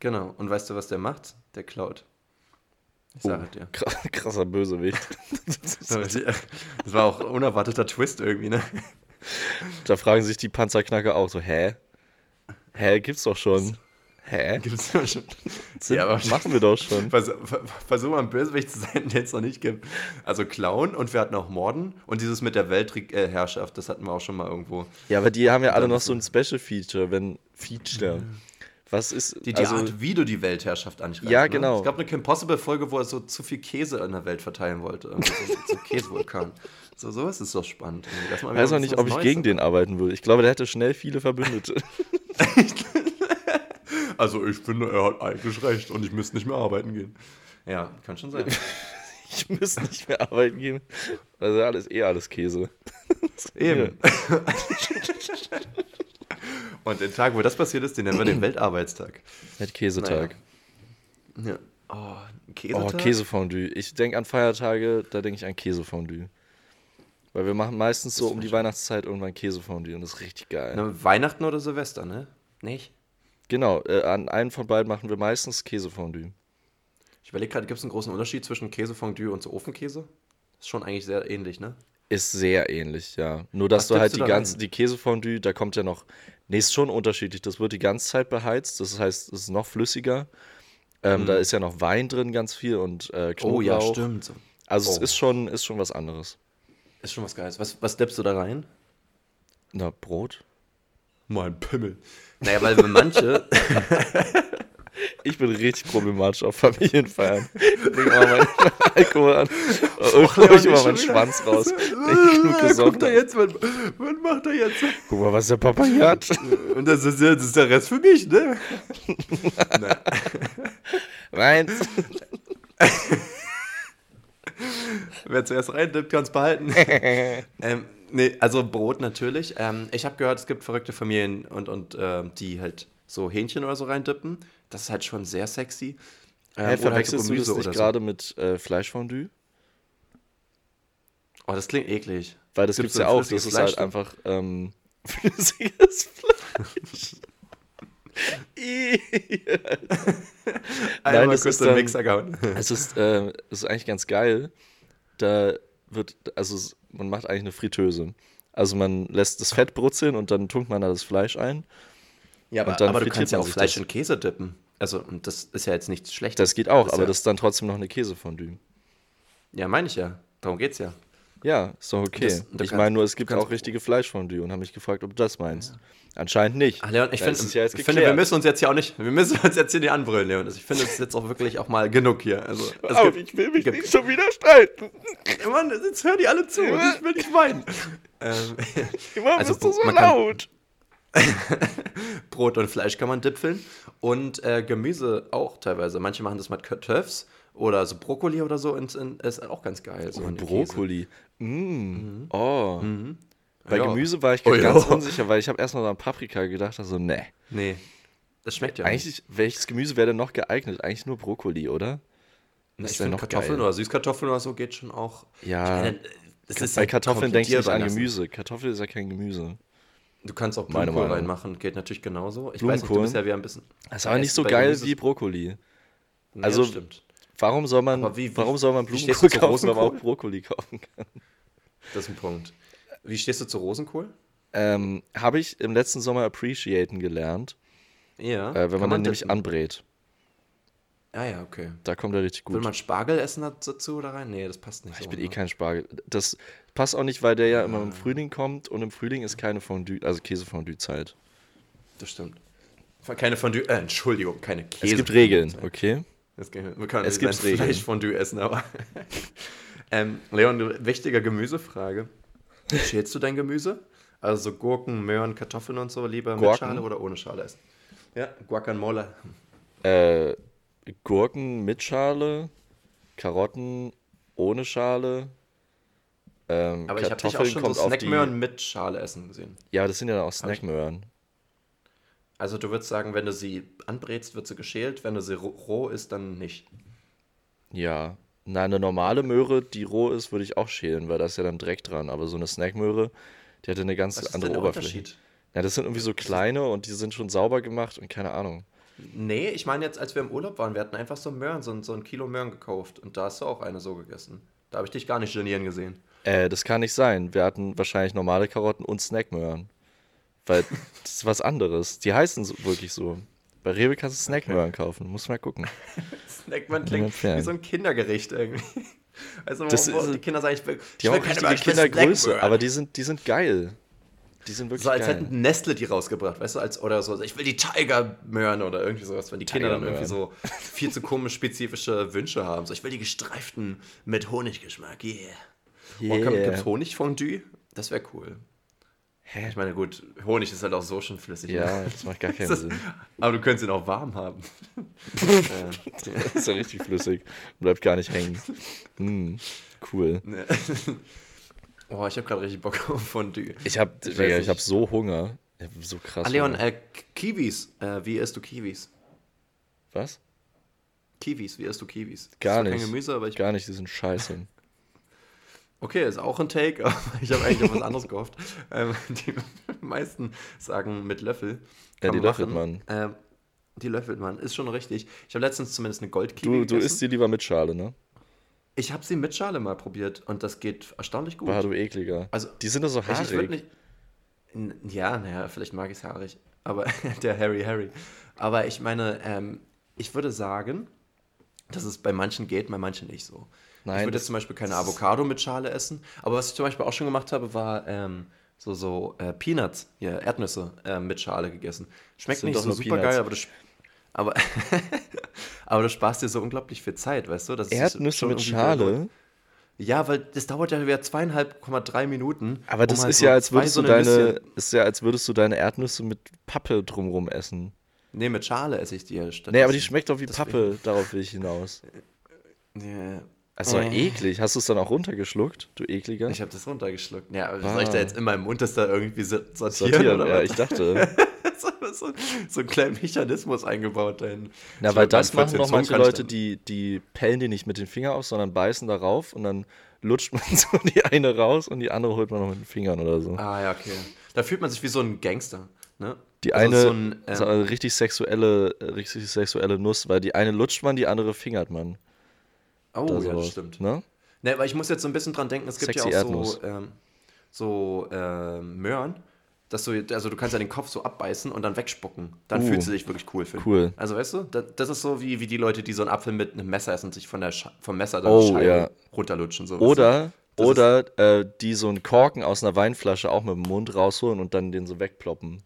Genau. Und weißt du, was der macht? Der klaut. Ich oh, dir. Krasser Bösewicht. das war auch unerwarteter Twist irgendwie, ne? Da fragen sich die Panzerknacker auch so, hä? Hä, gibt's doch schon. Hä? Gibt's doch schon. Ja, aber machen wir doch schon. Versuch, versuch mal ein Bösewicht zu sein, den es noch nicht gibt. Also Clown und wir hatten auch Morden und dieses mit der Weltherrschaft, das hatten wir auch schon mal irgendwo. Ja, aber die haben ja alle noch so ein Special Feature, wenn Feature. Was ist. Die, die also, Art, wie du die Weltherrschaft ansprichst. Ja, ne? genau. Es gab eine Kim Possible-Folge, wo er so zu viel Käse in der Welt verteilen wollte. so, so Käsevulkan. So, sowas ist doch spannend. Ich weiß auch nicht, ob ich Neues gegen den arbeiten würde. Ich glaube, der hätte schnell viele Verbündete. also, ich finde, er hat eigentlich recht und ich müsste nicht mehr arbeiten gehen. Ja, kann schon sein. ich müsste nicht mehr arbeiten gehen. Also, alles eh alles Käse. Eben. Und den Tag, wo das passiert ist, den nennen wir den Weltarbeitstag. Weltkäsetag. Naja. Ja. Oh, Käsetag? Oh, Käsefondue. Ich denke an Feiertage, da denke ich an Käsefondue. Weil wir machen meistens so um die Weihnachtszeit irgendwann Käsefondue und das ist richtig geil. Na, Weihnachten oder Silvester, ne? Nicht? Genau, äh, an einem von beiden machen wir meistens Käsefondue. Ich überlege gerade, gibt es einen großen Unterschied zwischen Käsefondue und so Ofenkäse? Ist schon eigentlich sehr ähnlich, ne? Ist sehr ähnlich, ja. Nur, dass Was du halt die ganze, die Käsefondue, da kommt ja noch Nee, ist schon unterschiedlich. Das wird die ganze Zeit beheizt. Das heißt, es ist noch flüssiger. Ähm, mhm. Da ist ja noch Wein drin, ganz viel und äh, Knoblauch. Oh ja, stimmt. Also oh. es ist schon, ist schon was anderes. Ist schon was Geiles. Was, was deppst du da rein? Na, Brot. Mein Pimmel. Naja, weil manche. Ich bin richtig problematisch auf Familienfeiern. Ich nehme mal meinen Alkohol an und hole ich immer meinen Schwanz raus. Ich genug gesorgt er jetzt, was, was macht er jetzt? Guck mal, was der Papa hier hat. Und das ist, das ist der Rest für mich, ne? Meins. Wer zuerst reindippt, kann es behalten. ähm, nee, also Brot natürlich. Ähm, ich habe gehört, es gibt verrückte Familien und, und äh, die halt so Hähnchen oder so reindippen. Das ist halt schon sehr sexy. Ähm, hey, verwechselst halt so du das nicht gerade so. mit äh, Fleischfondue? Oh, das klingt eklig. Weil das gibt es ja auch, das ist halt einfach ähm, Flüssiges Fleisch. Nein, das ist, dann, Mixer gehauen. es, ist, äh, es ist eigentlich ganz geil. Da wird, also man macht eigentlich eine Fritteuse. Also man lässt das Fett brutzeln und dann tunkt man da das Fleisch ein. Ja, aber, aber du kannst ja auch Fleisch das. in Käse dippen. Also, und das ist ja jetzt nichts Schlechtes. Das geht auch, das aber ja das ist dann trotzdem noch eine Käsefondue. Ja, meine ich ja. Darum geht's ja. Ja, ist doch okay. Das, ich meine nur, es gibt auch richtige Fleischfondue und habe mich gefragt, ob du das meinst. Ja. Anscheinend nicht. Ach, Leon, ich, find, ja ich finde, wir müssen uns jetzt hier auch nicht, wir müssen uns jetzt hier nicht anbrüllen, Leon. Also ich finde, es ist jetzt auch wirklich auch mal genug hier. Also, oh, gibt, ich will mich gibt, nicht schon wieder streiten. Mann, jetzt hören die alle zu und ich will nicht weinen. ähm, Immer also, bist du so laut. Brot und Fleisch kann man dipfeln und äh, Gemüse auch teilweise. Manche machen das mit Kartoffels oder so Brokkoli oder so. In, in, ist auch ganz geil. So oh, Brokkoli. Mm. Mhm. Oh. Mhm. Bei ja. Gemüse war ich oh, ganz ja. unsicher, weil ich habe erst noch an Paprika gedacht, also ne. Nee. Das schmeckt ja Eigentlich, nicht. welches Gemüse wäre denn noch geeignet? Eigentlich nur Brokkoli, oder? Das ist ja noch Kartoffeln geil. oder Süßkartoffeln oder so geht schon auch. Ja. Meine, bei Kartoffeln denkst du nicht an Gemüse. Kartoffel ist ja kein Gemüse. Du kannst auch Blumenkohl reinmachen, geht natürlich genauso. Ich weiß nicht, du bist ja wie ein bisschen. Das ist aber nicht so geil Gemüse wie Brokkoli. Also, ja, warum soll man, wie, wie, warum soll man Blumenkohl kaufen, wenn man auch Brokkoli kaufen kann? Das ist ein Punkt. Wie stehst du zu Rosenkohl? Ähm, Habe ich im letzten Sommer appreciaten gelernt. Ja. Äh, wenn man, man den nämlich anbrät. Ah ja, okay. Da kommt er richtig gut. Will man Spargel essen dazu oder rein? Nee, das passt nicht. Ich so, bin eh ne? eh kein Spargel. Das passt auch nicht, weil der ja immer im Frühling kommt und im Frühling ist keine Fondue, also Käsefondue-Zeit. Das stimmt. Keine Fondue, äh, Entschuldigung, keine Käse. Es gibt Regeln, okay? Es gibt, man kann es gibt Fleischfondue essen, aber. ähm, Leon, wichtige Gemüsefrage. Schälst du dein Gemüse? Also so Gurken, Möhren, Kartoffeln und so lieber Gurken? mit Schale oder ohne Schale essen? Ja, Guacamole. Äh, Gurken mit Schale, Karotten ohne Schale. Ähm, aber ich habe dich auch schon so Snackmöhren mit Schale essen gesehen. Ja, das sind ja auch Snackmöhren. Also du würdest sagen, wenn du sie anbrätst, wird sie geschält, wenn du sie roh isst, dann nicht. Ja, na, eine normale Möhre, die roh ist, würde ich auch schälen, weil da ist ja dann Dreck dran. Aber so eine Snackmöhre, die hatte eine ganz Was andere Oberfläche. Ja, das sind irgendwie so kleine und die sind schon sauber gemacht und keine Ahnung. Nee, ich meine jetzt, als wir im Urlaub waren, wir hatten einfach so Möhren, so, so ein Kilo Möhren gekauft und da hast du auch eine so gegessen. Da habe ich dich gar nicht genieren gesehen. Äh, das kann nicht sein. Wir hatten wahrscheinlich normale Karotten und Snackmöhren. Weil das ist was anderes. Die heißen so, wirklich so. Bei Rewe kannst du Snackmöhren okay. kaufen. Muss mal gucken. Snackmöhren klingt wie so ein Kindergericht irgendwie. Also, das wo, ist, die Kinder sagen, ich will, die ich will keine Kindergröße, aber die sind, die sind geil. Die sind wirklich So als geil. hätten Nestle die rausgebracht, weißt du, als, oder so, ich will die Tiger-Möhren oder irgendwie sowas, wenn die Kinder dann irgendwie so viel zu komisch spezifische Wünsche haben. So, ich will die gestreiften mit Honiggeschmack, yeah. yeah. Oh, gibt es Honigfondue? Das wäre cool. Hä? Ich meine, gut, Honig ist halt auch so schon flüssig. Ja, ne? das macht gar keinen das, Sinn. Aber du könntest ihn auch warm haben. ist ja richtig flüssig. Bleibt gar nicht hängen. Mm, cool. Nee. Oh, ich habe gerade richtig Bock auf Fondue. Ich habe ich, ich hab so Hunger. Ich hab so krass. Ah, Leon, äh, Kiwis. Äh, wie isst du Kiwis? Was? Kiwis, wie isst du Kiwis? Gar nicht. Kein Gemüse, aber ich Gar nicht, die sind scheiße. Okay, ist auch ein Take, aber ich habe eigentlich auf was anderes gehofft. Ähm, die meisten sagen mit Löffel. Ja, die löffelt man. Ähm, die löffelt man, ist schon richtig. Ich habe letztens zumindest eine Goldkiwi Du, du isst sie lieber mit Schale, ne? Ich habe sie mit Schale mal probiert und das geht erstaunlich gut. War du ekliger. Also, die sind doch so haarig. Ich, nicht, ja, naja, vielleicht mag ich es haarig. Aber der Harry Harry. Aber ich meine, ähm, ich würde sagen, dass es bei manchen geht, bei manchen nicht so. Nein, ich würde jetzt zum Beispiel keine Avocado mit Schale essen. Aber was ich zum Beispiel auch schon gemacht habe, war ähm, so, so äh, Peanuts, ja, Erdnüsse äh, mit Schale gegessen. Schmeckt nicht so super geil, aber du, aber, aber du sparst dir so unglaublich viel Zeit, weißt du? Das Erdnüsse mit Schale? Ja, weil das dauert ja wieder zweieinhalb, Minuten. Aber das um halt ist ja, als würdest so du deine, ist ja, als würdest du deine Erdnüsse mit Pappe drumrum essen. Nee, mit Schale esse ich die ja statt. Nee, aber die schmeckt doch wie Pappe, darauf will ich hinaus. Ja, also oh. eklig. Hast du es dann auch runtergeschluckt, du ekliger? Ich habe das runtergeschluckt. Ja, aber ah. soll ich da jetzt in meinem Mund das da irgendwie sortieren? sortieren oder ja, ich dachte. so, so, einen kleinen Mechanismus eingebaut dahin. Na, weil das machen noch manche Leute, die, die pellen die nicht mit den Fingern auf, sondern beißen darauf und dann lutscht man so die eine raus und die andere holt man noch mit den Fingern oder so. Ah, ja, okay. Da fühlt man sich wie so ein Gangster. Ne? Die also eine so ein, ähm, so eine richtig sexuelle, richtig sexuelle Nuss, weil die eine lutscht man, die andere fingert man. Oh, da ja, das stimmt. Ne? Ne, aber ich muss jetzt so ein bisschen dran denken, es gibt Sexy ja auch Erdnuss. so, ähm, so ähm, Möhren, dass du, also du kannst ja den Kopf so abbeißen und dann wegspucken. Dann uh, fühlst du dich wirklich cool für. Cool. Also weißt du, das, das, ist so wie, wie die Leute, die so einen Apfel mit einem Messer essen und sich von der vom Messer dann oh, Scheibe ja. runterlutschen. So, oder oder äh, die so einen Korken aus einer Weinflasche auch mit dem Mund rausholen und dann den so wegploppen.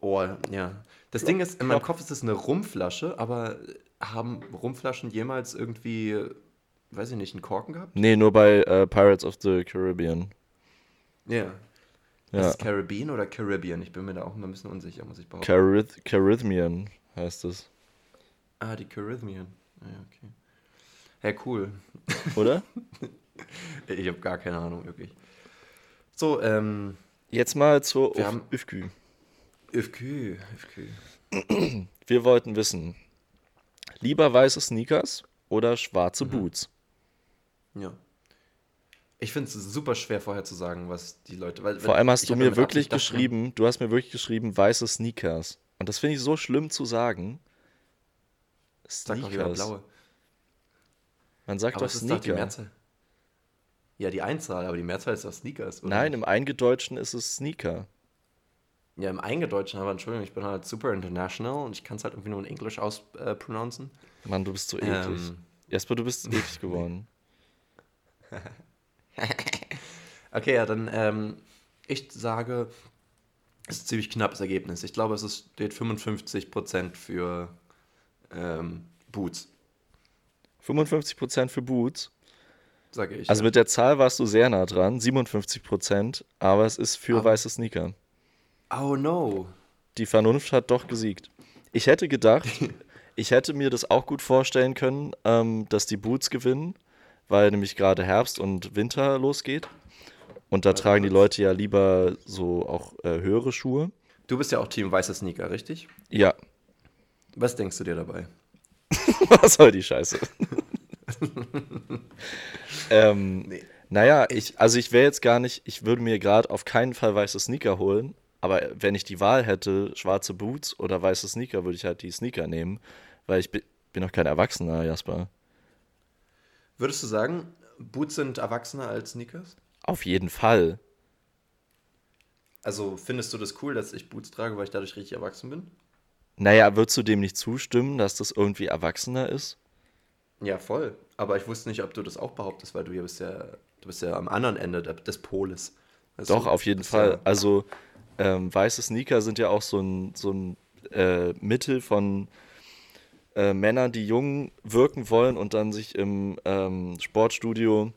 Oh, ja. Das Ding ist, in meinem Kopf ist es eine Rumflasche, aber haben Rumflaschen jemals irgendwie, weiß ich nicht, einen Korken gehabt? Nee, nur bei äh, Pirates of the Caribbean. Ja. Ja. Ist es Caribbean oder Caribbean? Ich bin mir da auch immer ein bisschen unsicher, muss ich behaupten. Carith Caribbean heißt es. Ah, die Caribbean. Ja, okay. Ja, cool. Oder? ich habe gar keine Ahnung, wirklich. So, ähm. Jetzt mal zur Üfkü. Üfkü, Üfkü. Wir wollten wissen, lieber weiße Sneakers oder schwarze mhm. Boots? Ja. Ich finde es super schwer vorher zu sagen, was die Leute. Weil, Vor allem hast du mir wirklich geschrieben, du hast mir wirklich geschrieben, weiße Sneakers. Und das finde ich so schlimm zu sagen. Sneakers. Sag doch lieber blaue. Man sagt aber doch Sneaker. Doch die Mehrzahl. Ja, die Einzahl, aber die Mehrzahl ist doch Sneakers. Oder? Nein, im Eingedeutschten ist es Sneaker. Ja, im Eingedeutschten, aber Entschuldigung, ich bin halt super international und ich kann es halt irgendwie nur in Englisch auspronouncen. Äh, Mann, du bist so eklig. Ähm, Jesper, du bist eklig geworden. okay, ja, dann, ähm, ich sage, es ist ein ziemlich knappes Ergebnis. Ich glaube, es steht 55% für ähm, Boots. 55% für Boots? Sage ich. Also ja. mit der Zahl warst du sehr nah dran, 57%, aber es ist für aber, weiße Sneaker. Oh no. Die Vernunft hat doch gesiegt. Ich hätte gedacht, ich hätte mir das auch gut vorstellen können, ähm, dass die Boots gewinnen, weil nämlich gerade Herbst und Winter losgeht. Und da tragen die Leute ja lieber so auch äh, höhere Schuhe. Du bist ja auch Team weiße Sneaker, richtig? Ja. Was denkst du dir dabei? Was soll die Scheiße? ähm, nee. Naja, ich, also ich wäre jetzt gar nicht, ich würde mir gerade auf keinen Fall weiße Sneaker holen, aber wenn ich die Wahl hätte, schwarze Boots oder weiße Sneaker, würde ich halt die Sneaker nehmen, weil ich bin, bin noch kein Erwachsener, Jasper. Würdest du sagen, Boots sind erwachsener als Sneakers? Auf jeden Fall. Also findest du das cool, dass ich Boots trage, weil ich dadurch richtig erwachsen bin? Naja, würdest du dem nicht zustimmen, dass das irgendwie erwachsener ist? Ja, voll. Aber ich wusste nicht, ob du das auch behauptest, weil du ja bist ja, du bist ja am anderen Ende des Poles. Also, Doch, auf jeden Fall. Ja also ähm, weiße Sneaker sind ja auch so ein, so ein äh, Mittel von äh, Männern, die jung wirken wollen und dann sich im ähm, Sportstudio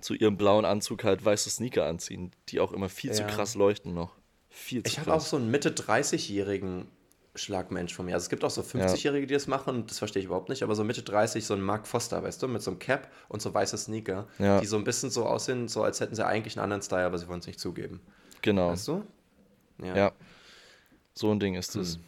zu ihrem blauen Anzug halt weiße Sneaker anziehen, die auch immer viel ja. zu krass leuchten noch. Viel zu ich habe auch so einen Mitte 30-jährigen Schlagmensch von mir. Also es gibt auch so 50-Jährige, die das machen und das verstehe ich überhaupt nicht, aber so Mitte 30, so ein Mark Foster, weißt du, mit so einem Cap und so weiße Sneaker, ja. die so ein bisschen so aussehen, so als hätten sie eigentlich einen anderen Style, aber sie wollen es nicht zugeben. Genau. Weißt du? Ja. ja. So ein Ding ist es. Hm.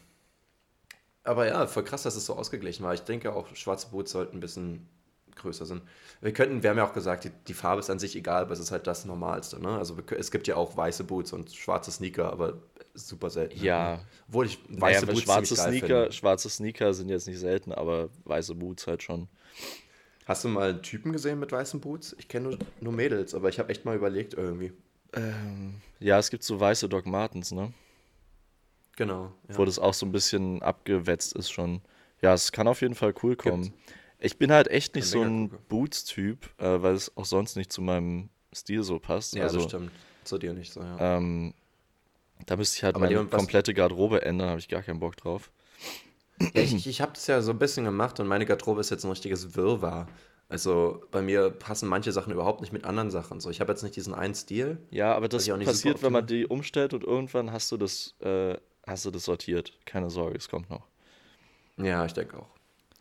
Aber ja, voll krass, dass es so ausgeglichen war. Ich denke auch, schwarze Boots sollten ein bisschen größer sind. Wir könnten, wir haben ja auch gesagt, die, die Farbe ist an sich egal, aber es ist halt das Normalste. Ne? Also es gibt ja auch weiße Boots und schwarze Sneaker, aber super selten. Ja. Ne? Obwohl ich weiße naja, Boots schwarze Sneaker, schwarze Sneaker sind jetzt nicht selten, aber weiße Boots halt schon. Hast du mal einen Typen gesehen mit weißen Boots? Ich kenne nur, nur Mädels, aber ich habe echt mal überlegt irgendwie. Ähm, ja, es gibt so weiße Doc Martens, ne? Genau. Ja. Wo das auch so ein bisschen abgewetzt ist schon. Ja, es kann auf jeden Fall cool kommen. Gibt's. Ich bin halt echt nicht so ein Boots-Typ, äh, weil es auch sonst nicht zu meinem Stil so passt. Ja, also, das stimmt. Zu dir nicht so, ja. Ähm, da müsste ich halt Aber meine komplette Garderobe ändern, habe ich gar keinen Bock drauf. Ja, ich, ich habe das ja so ein bisschen gemacht und meine Garderobe ist jetzt ein richtiges Wirrwarr. Also bei mir passen manche Sachen überhaupt nicht mit anderen Sachen. So, ich habe jetzt nicht diesen einen Stil. Ja, aber das passiert, wenn man die umstellt und irgendwann hast du das, äh, hast du das sortiert. Keine Sorge, es kommt noch. Ja, ich denke auch.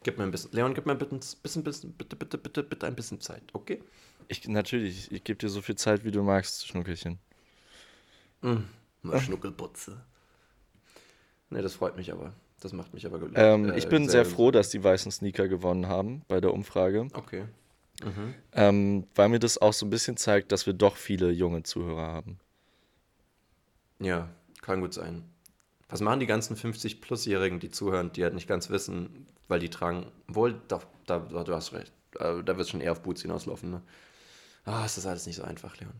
Gib mir ein bisschen, Leon, gib mir ein bisschen, bisschen, bisschen, bitte, bitte, bitte, bitte ein bisschen Zeit, okay? Ich, natürlich, ich gebe dir so viel Zeit, wie du magst, Schnuckelchen. Mm, Schnuckelputze. Ne, das freut mich aber. Das macht mich aber glücklich. Ähm, ich bin sehr, sehr froh, dass die weißen Sneaker gewonnen haben bei der Umfrage. Okay. Mhm. Ähm, weil mir das auch so ein bisschen zeigt, dass wir doch viele junge Zuhörer haben. Ja, kann gut sein. Was machen die ganzen 50-Plus-Jährigen, die zuhören, die halt nicht ganz wissen, weil die tragen, wohl, doch, da, du hast recht, da, da wird es schon eher auf Boots hinauslaufen, ne? Ah, es ist alles nicht so einfach, Leon.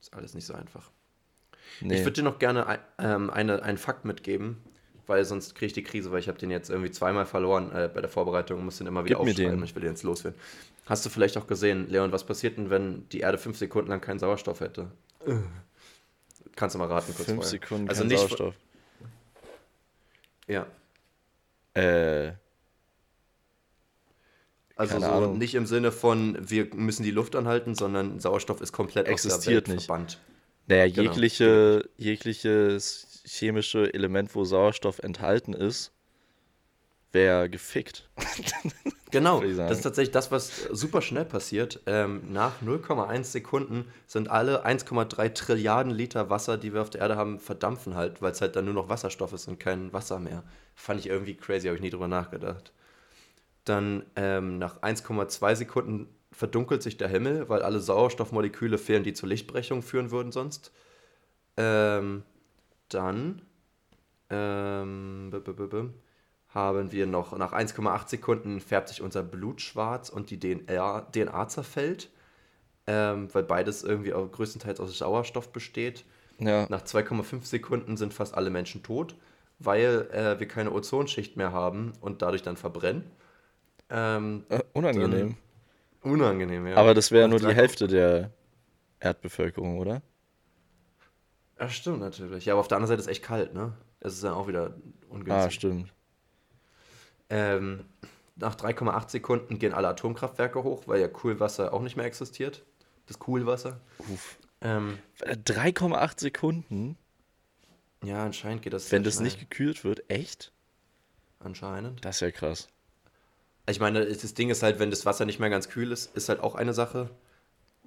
Ist alles nicht so einfach. Nee. Ich würde dir noch gerne ein, ähm, eine, einen Fakt mitgeben, weil sonst kriege ich die Krise, weil ich habe den jetzt irgendwie zweimal verloren äh, bei der Vorbereitung und muss den immer wieder Gib aufschreiben. Ich will den jetzt loswerden. Hast du vielleicht auch gesehen, Leon, was passiert denn, wenn die Erde fünf Sekunden lang keinen Sauerstoff hätte? Kannst du mal raten kurz Fünf vorher. Sekunden also kein nicht Sauerstoff. Ja. Äh. Also so Ahnung. nicht im Sinne von, wir müssen die Luft anhalten, sondern Sauerstoff ist komplett Existiert aus der Welt nicht. verbannt. Naja, genau. jegliche, jegliches chemische Element, wo Sauerstoff enthalten ist, wäre gefickt. genau, das ist tatsächlich das, was super schnell passiert. Ähm, nach 0,1 Sekunden sind alle 1,3 Trilliarden Liter Wasser, die wir auf der Erde haben, verdampfen halt, weil es halt dann nur noch Wasserstoff ist und kein Wasser mehr. Fand ich irgendwie crazy, habe ich nie drüber nachgedacht. Dann ähm, nach 1,2 Sekunden verdunkelt sich der Himmel, weil alle Sauerstoffmoleküle fehlen, die zur Lichtbrechung führen würden sonst. Ähm, dann ähm, haben wir noch nach 1,8 Sekunden färbt sich unser Blut schwarz und die DNA, DNA zerfällt, ähm, weil beides irgendwie auch größtenteils aus Sauerstoff besteht. Ja. Nach 2,5 Sekunden sind fast alle Menschen tot, weil äh, wir keine Ozonschicht mehr haben und dadurch dann verbrennen. Ähm, äh, unangenehm. Dann, unangenehm, ja. Aber das wäre nur die Hälfte der Erdbevölkerung, oder? Ja, stimmt natürlich. Ja, aber auf der anderen Seite ist es echt kalt, ne? Es ist dann auch wieder ungünstig. Ah, stimmt. Ähm, nach 3,8 Sekunden gehen alle Atomkraftwerke hoch, weil ja Kühlwasser auch nicht mehr existiert. Das Kühlwasser. Ähm, 3,8 Sekunden? Ja, anscheinend geht das. Wenn das schnell. nicht gekühlt wird, echt? Anscheinend. Das ist ja krass. Ich meine, das Ding ist halt, wenn das Wasser nicht mehr ganz kühl ist, ist halt auch eine Sache.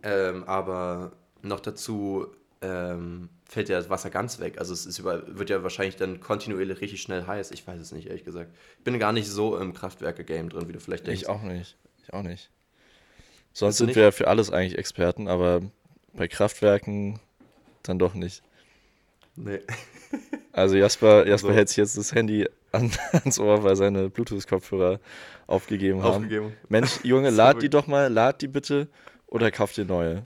Ähm, aber noch dazu ähm, fällt ja das Wasser ganz weg. Also es ist über, wird ja wahrscheinlich dann kontinuierlich richtig schnell heiß. Ich weiß es nicht, ehrlich gesagt. Ich bin gar nicht so im Kraftwerke-Game drin, wie du vielleicht denkst. Ich auch nicht. Ich auch nicht. Sonst sind nicht? wir ja für alles eigentlich Experten, aber bei Kraftwerken dann doch nicht. Nee. also Jasper, Jasper also. hält sich jetzt das Handy an, ans Ohr, weil seine Bluetooth-Kopfhörer aufgegeben haben. Aufgegeben. Mensch, Junge, lad die doch mal, lad die bitte oder kauf dir neue.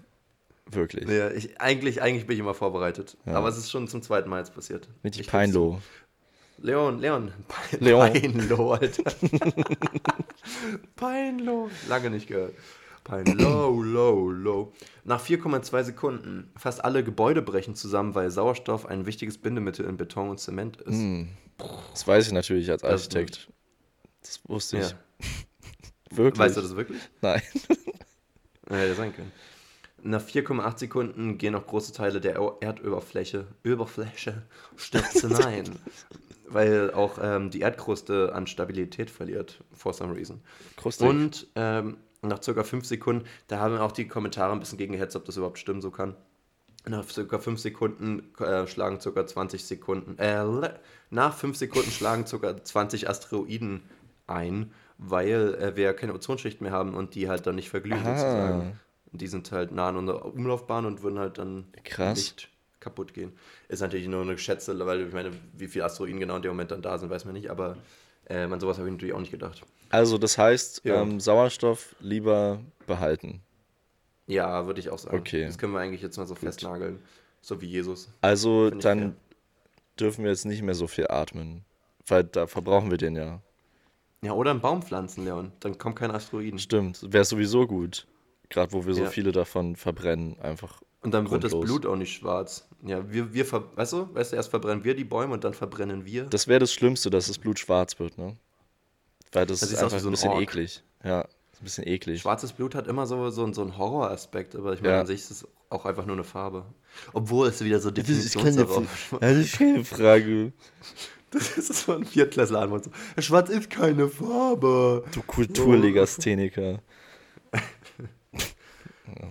Wirklich. Ja, ich, eigentlich, eigentlich bin ich immer vorbereitet. Ja. Aber es ist schon zum zweiten Mal jetzt passiert. Mit die Peinlo. Leon, Leon. Pe Leon. Peinlo, Alter. Peinlo. Lange nicht gehört. Peinlo, low, low. Nach 4,2 Sekunden. Fast alle Gebäude brechen zusammen, weil Sauerstoff ein wichtiges Bindemittel in Beton und Zement ist. Mm. Das weiß ich natürlich als Architekt. Das, das wusste ich. Ja. wirklich? Weißt du das wirklich? Nein. Ja, hätte sein können. Nach 4,8 Sekunden gehen auch große Teile der Erdoberfläche Überfläche stürzen ein, weil auch ähm, die Erdkruste an Stabilität verliert, for some reason. Krustig. Und ähm, nach circa 5 Sekunden, da haben auch die Kommentare ein bisschen gegen gehetzt, ob das überhaupt stimmen so kann. Nach circa 5 Sekunden äh, schlagen circa 20 Sekunden, äh, nach 5 Sekunden schlagen circa 20 Asteroiden ein, weil äh, wir keine Ozonschicht mehr haben und die halt dann nicht verglühen Aha. sozusagen. Die sind halt nah an unserer Umlaufbahn und würden halt dann Krass. nicht kaputt gehen. Ist natürlich nur eine Schätze, weil ich meine, wie viele Asteroiden genau in dem Moment dann da sind, weiß man nicht, aber äh, an sowas habe ich natürlich auch nicht gedacht. Also das heißt, ja. ähm, Sauerstoff lieber behalten. Ja, würde ich auch sagen. Okay. Das können wir eigentlich jetzt mal so Gut. festnageln. So wie Jesus. Also dann fair. dürfen wir jetzt nicht mehr so viel atmen. Weil da verbrauchen wir den ja. Ja, oder einen Baum pflanzen, Leon. Dann kommen keine Asteroiden. Stimmt, wäre sowieso gut. Gerade wo wir so ja. viele davon verbrennen, einfach. Und dann grundlos. wird das Blut auch nicht schwarz. Ja, wir, wir weißt du, weißt du, erst verbrennen wir die Bäume und dann verbrennen wir. Das wäre das Schlimmste, dass das Blut schwarz wird, ne? Weil das, das ist einfach so ein bisschen Ork. eklig. Ja, ist ein bisschen eklig. Schwarzes Blut hat immer so, so, so einen Horroraspekt, aber ich meine, ja. an sich ist es auch einfach nur eine Farbe. Obwohl es wieder so Definitionssache Das ist keine Frage. Das ist so ein Viertklässler an. So, Schwarz ist keine Farbe. Du Kulturlegastheniker.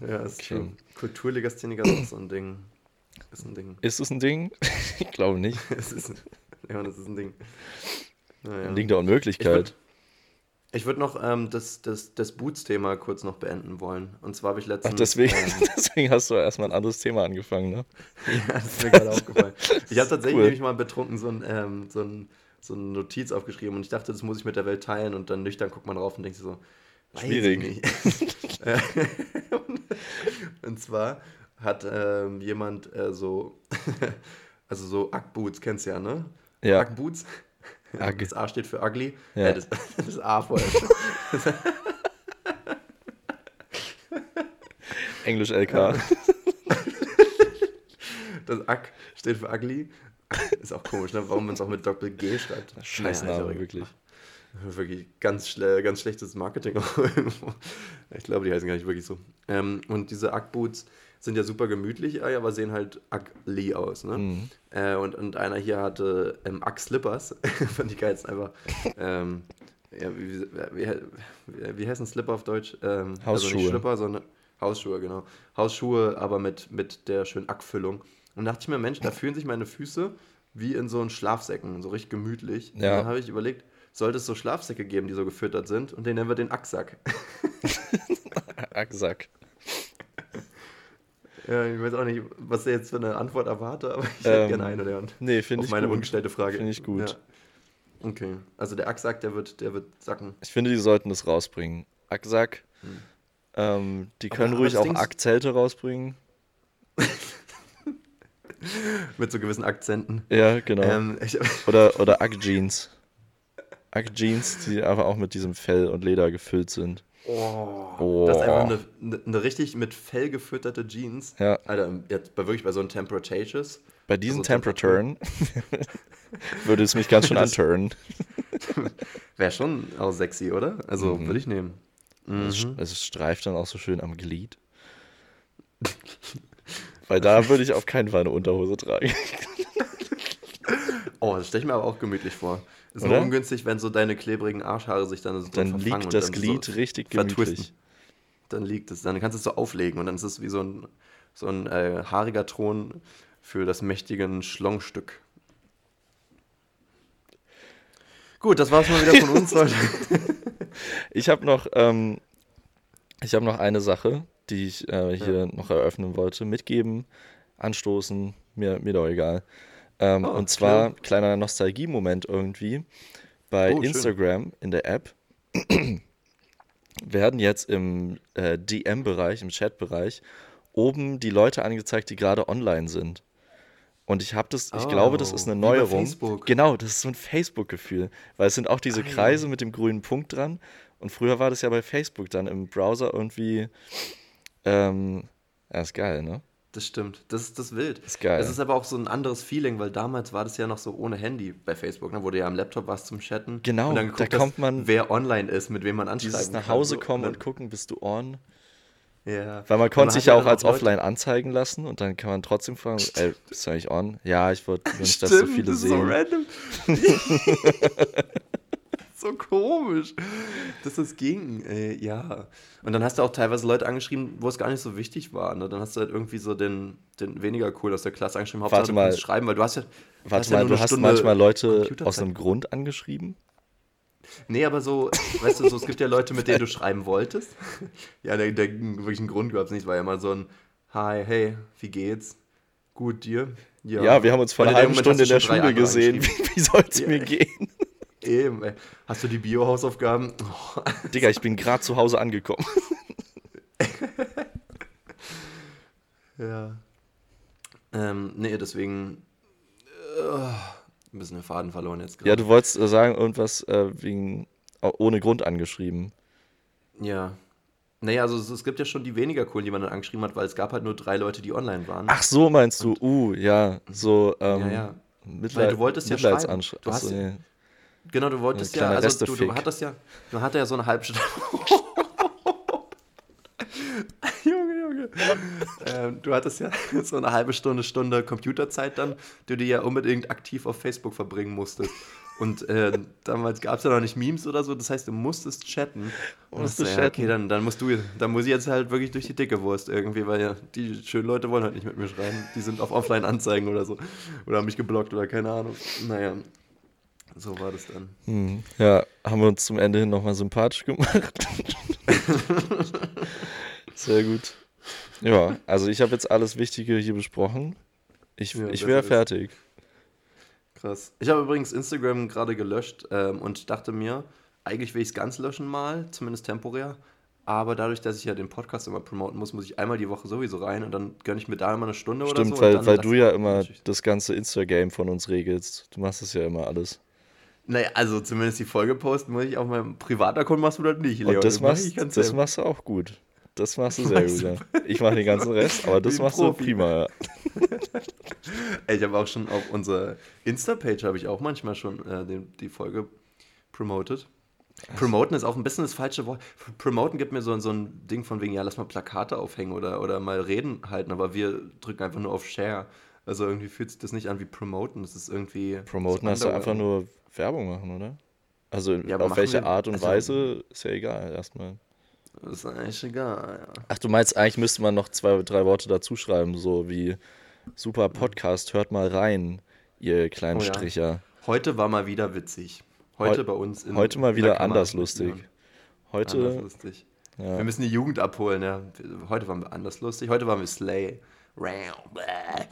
Ja, ist okay. schon. Kulturlegastheniker ist auch so ein Ding. Ist ein Ding. Ist es ein Ding? ich glaube nicht. es ist, ja, das ist ein Ding. Naja. Ein Ding der Unmöglichkeit. Ich würde noch ähm, das, das, das Boots-Thema kurz noch beenden wollen. Und zwar habe ich letztens. Ach, deswegen, ähm, deswegen hast du erstmal ein anderes Thema angefangen, ne? ja, das ist mir gerade aufgefallen. Ich habe tatsächlich cool. nämlich mal betrunken so ein, ähm, so, ein, so eine Notiz aufgeschrieben und ich dachte, das muss ich mit der Welt teilen und dann nüchtern guckt man drauf und denkt sich so. Schwierig. und zwar hat ähm, jemand äh, so, also so Ackboots, kennst du ja, ne? Ja. Ackboots. Ag das A steht für ugly. Ja. Äh, das, das A vorher. Englisch LK. Das Ack steht für ugly. Ist auch komisch, ne? warum man es auch mit Doppel G schreibt. Scheiß Name, naja, wirklich. Wirklich ganz, schle ganz schlechtes Marketing. ich glaube, die heißen gar nicht wirklich so. Ähm, und diese Ackboots sind ja super gemütlich, aber sehen halt ugly aus. Ne? Mhm. Äh, und, und einer hier hatte ähm, Ack-Slippers. Fand ich geil jetzt einfach. ähm, ja, wie, wie, wie, ein Slipper auf Deutsch? Ähm, Hausschuhe. Also nicht Slipper, sondern Hausschuhe, genau. Hausschuhe, aber mit, mit der schönen Ackfüllung. Und da dachte ich mir, Mensch, da fühlen sich meine Füße wie in so einen Schlafsäcken, so richtig gemütlich. Ja. Und dann habe ich überlegt, sollte es so Schlafsäcke geben, die so gefüttert sind, und den nennen wir den Acksack. Acksack. Ja, ich weiß auch nicht, was er jetzt für eine Antwort erwarte, aber ich hätte ähm, gerne eine der Nee, finde ich meine gut. ungestellte Frage. Finde ich gut. Ja. Okay, also der Acksack, der wird, der wird sacken. Ich finde, die sollten das rausbringen. Acksack. Hm. Ähm, die können aber, ruhig auch Ackzelte rausbringen. Mit so gewissen Akzenten. Ja, genau. Ähm, oder oder Ack-Jeans. Ack-Jeans, die aber auch mit diesem Fell und Leder gefüllt sind. Oh, oh. Das ist einfach eine, eine, eine, richtig mit Fell gefütterte Jeans. Ja. Alter, jetzt bei wirklich bei so einem Temperatages. Bei diesen also Temperaturen würde es mich ganz schön anturnen. Wäre schon auch sexy, oder? Also mhm. würde ich nehmen. Mhm. Es, es streift dann auch so schön am Glied. Weil da würde ich auf keinen Fall eine Unterhose tragen. oh, das stelle ich mir aber auch gemütlich vor. Ist Oder? nur ungünstig, wenn so deine klebrigen Arschhaare sich dann so Dann liegt das Glied so richtig gemütlich. Dann liegt es, dann kannst du es so auflegen und dann ist es wie so ein, so ein äh, haariger Thron für das mächtige Schlongstück. Gut, das war's mal wieder von uns heute. ich habe noch, ähm, ich noch eine Sache, die ich äh, hier ja. noch eröffnen wollte. Mitgeben, anstoßen, mir, mir doch egal. Ähm, oh, und zwar, klar. kleiner Nostalgie-Moment irgendwie, bei oh, Instagram schön. in der App werden jetzt im äh, DM-Bereich, im Chat-Bereich, oben die Leute angezeigt, die gerade online sind. Und ich habe das, ich oh, glaube, das ist eine Neuerung. Genau, das ist so ein Facebook-Gefühl. Weil es sind auch diese Kreise mit dem grünen Punkt dran. Und früher war das ja bei Facebook dann im Browser irgendwie. Ähm, ja, ist geil, ne? Das stimmt. Das ist das wild. Das ist geil. Es ist aber auch so ein anderes Feeling, weil damals war das ja noch so ohne Handy bei Facebook, ne, wo du ja am Laptop warst zum Chatten. Genau, und dann geguckt, da kommt man. Wer online ist, mit wem man anschreiben dieses nach Hause kann, kommen so. und gucken, bist du on? Ja. Weil man konnte sich ja auch als offline anzeigen lassen und dann kann man trotzdem fragen, ey, bist du eigentlich on? Ja, ich wollte nicht, dass so viele das ist sehen. So random. so komisch, dass das ging. Ey, ja. Und dann hast du auch teilweise Leute angeschrieben, wo es gar nicht so wichtig war. Ne? Dann hast du halt irgendwie so den, den weniger cool aus der Klasse angeschrieben. Hauptsache, warte mal, schreiben, weil du hast ja. Warte hast mal, ja du hast Stunde manchmal Leute aus einem Grund angeschrieben? Nee, aber so, weißt du, so, es gibt ja Leute, mit denen du schreiben wolltest. ja, der, der wirklich einen Grund gab es nicht, war ja immer so ein Hi, hey, wie geht's? Gut, dir? Ja, ja wir haben uns vor einer halben Stunde in der Schule gesehen. Wie, wie soll es ja. mir gehen? Eben, ey. Hast du die Bio-Hausaufgaben? Oh. Digga, ich bin gerade zu Hause angekommen. ja. Ähm, nee, deswegen. Uh, ein bisschen den Faden verloren jetzt gerade. Ja, du wolltest äh, sagen, irgendwas äh, wegen. ohne Grund angeschrieben. Ja. Naja, also es, es, gibt ja schon die weniger coolen, die man dann angeschrieben hat, weil es gab halt nur drei Leute, die online waren. Ach so, meinst du? Uh, ja. So, ähm, ja, ja. Mitleid, weil du wolltest ja schreiben. Du hast, so, nee. Genau, du wolltest ja, also du, du hattest ja, du hattest ja so eine halbe Stunde. Junge, Junge. ähm, du hattest ja so eine halbe Stunde, Stunde Computerzeit dann, die du ja unbedingt aktiv auf Facebook verbringen musstest. Und äh, damals gab es ja noch nicht Memes oder so, das heißt, du musstest chatten. Und musst du ja, okay, dann, dann musst du, dann muss ich jetzt halt wirklich durch die dicke Wurst irgendwie, weil ja, die schönen Leute wollen halt nicht mit mir schreiben. Die sind auf Offline-Anzeigen oder so. Oder haben mich geblockt oder keine Ahnung. Naja, So war das dann. Hm. Ja, haben wir uns zum Ende hin nochmal sympathisch gemacht. Sehr gut. Ja, also ich habe jetzt alles Wichtige hier besprochen. Ich, ja, ich wäre fertig. Krass. Ich habe übrigens Instagram gerade gelöscht ähm, und dachte mir, eigentlich will ich es ganz löschen mal, zumindest temporär. Aber dadurch, dass ich ja den Podcast immer promoten muss, muss ich einmal die Woche sowieso rein und dann gönne ich mir da immer eine Stunde Stimmt, oder so. Stimmt, weil, weil du ja immer das ganze Insta-Game von uns regelst. Du machst das ja immer alles. Naja, also zumindest die Folge posten muss ich auf meinem Privaccount machst du das nicht, Leon. Und das, das, machst, mach das machst du auch gut. Das machst du sehr gut, ja. Ich mache den ganzen Rest, aber das machst Profi. du prima, ja. Ich habe auch schon auf unserer Insta-Page habe ich auch manchmal schon äh, den, die Folge promoted. Promoten ist auch ein bisschen das falsche Wort. Promoten gibt mir so, so ein Ding von wegen, ja, lass mal Plakate aufhängen oder, oder mal Reden halten, aber wir drücken einfach nur auf Share. Also irgendwie fühlt sich das nicht an wie Promoten. Das ist irgendwie. Promoten hast du einfach nur Werbung machen, oder? Also ja, auf welche Art und also, Weise ist ja egal, erstmal. Ist eigentlich egal, ja. Ach, du meinst, eigentlich müsste man noch zwei, drei Worte dazu schreiben, so wie super Podcast, hört mal rein, ihr kleinen oh, Stricher. Ja. Heute war mal wieder witzig. Heute Heu bei uns in Heute mal wieder anders lustig. Heute. Anders lustig. Ja. Wir müssen die Jugend abholen, ja. Heute waren wir anders lustig. Heute waren wir Slay.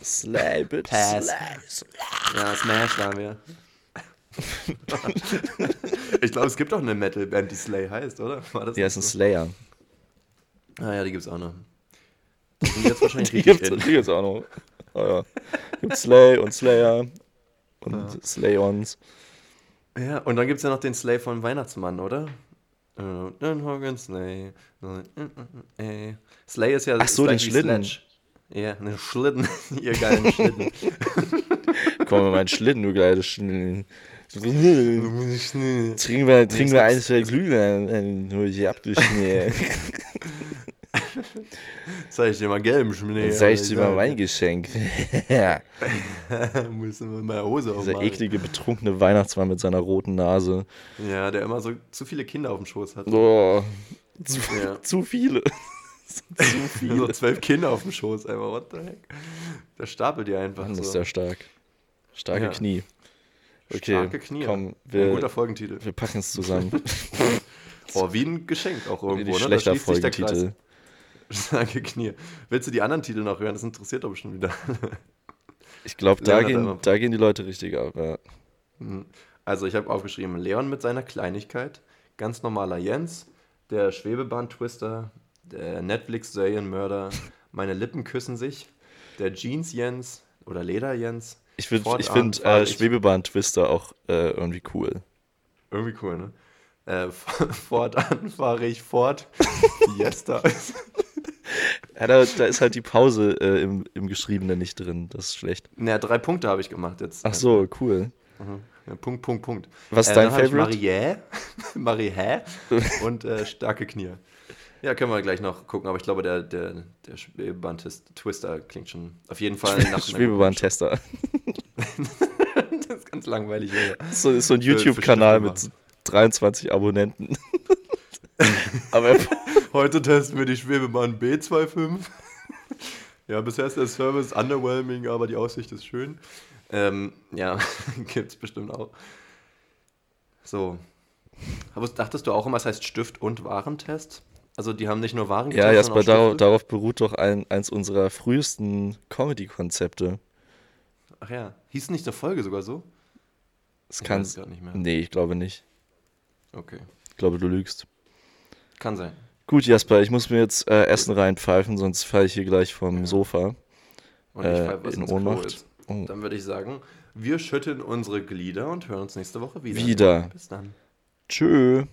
Slay, bitte. Pass. Slay, Slay. Ja, Smash waren wir. ich glaube, es gibt auch eine Metal-Band, die Slay heißt, oder? War das die heißt ein Slayer. Ah ja, die gibt's auch noch. Die gibt's wahrscheinlich die gibt's, die gibt's auch noch. Oh, ja. Gibt Slay und Slayer und ja. Slay-Ons. Ja, und dann gibt es ja noch den Slay von Weihnachtsmann, oder? Hogan Slay. Slay ist ja Ach so, den Schlitten. Ja, einen Schlitten. Ihr geilen Schlitten. Komm mal, mein Schlitten, du geiles Schlitten. Trinken wir, trinken wir eins der Glühwein, hol ich ab, du Schnee. Zeig ich dir mal gelben Schnee. Zeig ich dir mal mein Geschenk. ja. Müssen wir meine Hose aufmachen. Dieser eklige, betrunkene Weihnachtsmann mit seiner roten Nase. Ja, der immer so zu viele Kinder auf dem Schoß hat. Oh, zu, ja. zu viele. zu viele. so zwölf Kinder auf dem Schoß, einfach, what the heck. Der stapelt die einfach Mann, so. ist der stark. Starke ja. Knie. Okay, Starke Knie. Komm, wir, ein guter Folgentitel. Wir packen es zusammen. oh, wie ein Geschenk auch irgendwo, wie ne? Schlechter Folgentitel. Starke Knie. Willst du die anderen Titel noch hören? Das interessiert doch bestimmt wieder. ich glaube, da, gehen, da gehen die Leute richtig ab, ja. Mhm. Also ich habe aufgeschrieben, Leon mit seiner Kleinigkeit, ganz normaler Jens, der Schwebebahn-Twister, der Netflix-Serienmörder, meine Lippen küssen sich, der Jeans-Jens oder Leder-Jens, ich finde ich find, äh, Schwebebahn-Twister auch äh, irgendwie cool. Irgendwie cool, ne? Äh, fortan fahre ich fort. Fiesta. ja, da, da, ist halt die Pause äh, im, im Geschriebenen nicht drin. Das ist schlecht. Naja, drei Punkte habe ich gemacht jetzt. Ach so, cool. Mhm. Ja, Punkt, Punkt, Punkt. Was ist äh, dein Favorite? Marie, Marie und äh, starke Knie. Ja, können wir gleich noch gucken, aber ich glaube, der, der, der Schwebebahn-Twister klingt schon auf jeden Fall nach Schwebebahn-Tester. das ist ganz langweilig. So ist so ein YouTube-Kanal mit 23 Abonnenten. aber heute testen wir die Schwebebahn B25. ja, bisher ist der Service underwhelming, aber die Aussicht ist schön. Ähm, ja, gibt es bestimmt auch. So. Aber dachtest du auch immer, es heißt Stift- und Warentest? Also die haben nicht nur Waren Ja, Jasper, darauf, darauf beruht doch ein, eins unserer frühesten Comedy-Konzepte. Ach ja, hieß nicht eine Folge sogar so? Es kann gar nicht mehr. Nee, ich glaube nicht. Okay. Ich glaube, du lügst. Kann sein. Gut, Jasper, ich muss mir jetzt äh, Essen reinpfeifen, sonst falle ich hier gleich vom ja. Sofa. Und ich äh, in Ohnmacht. Oh. Dann würde ich sagen, wir schütteln unsere Glieder und hören uns nächste Woche wieder. Wieder. Bis dann. Tschö.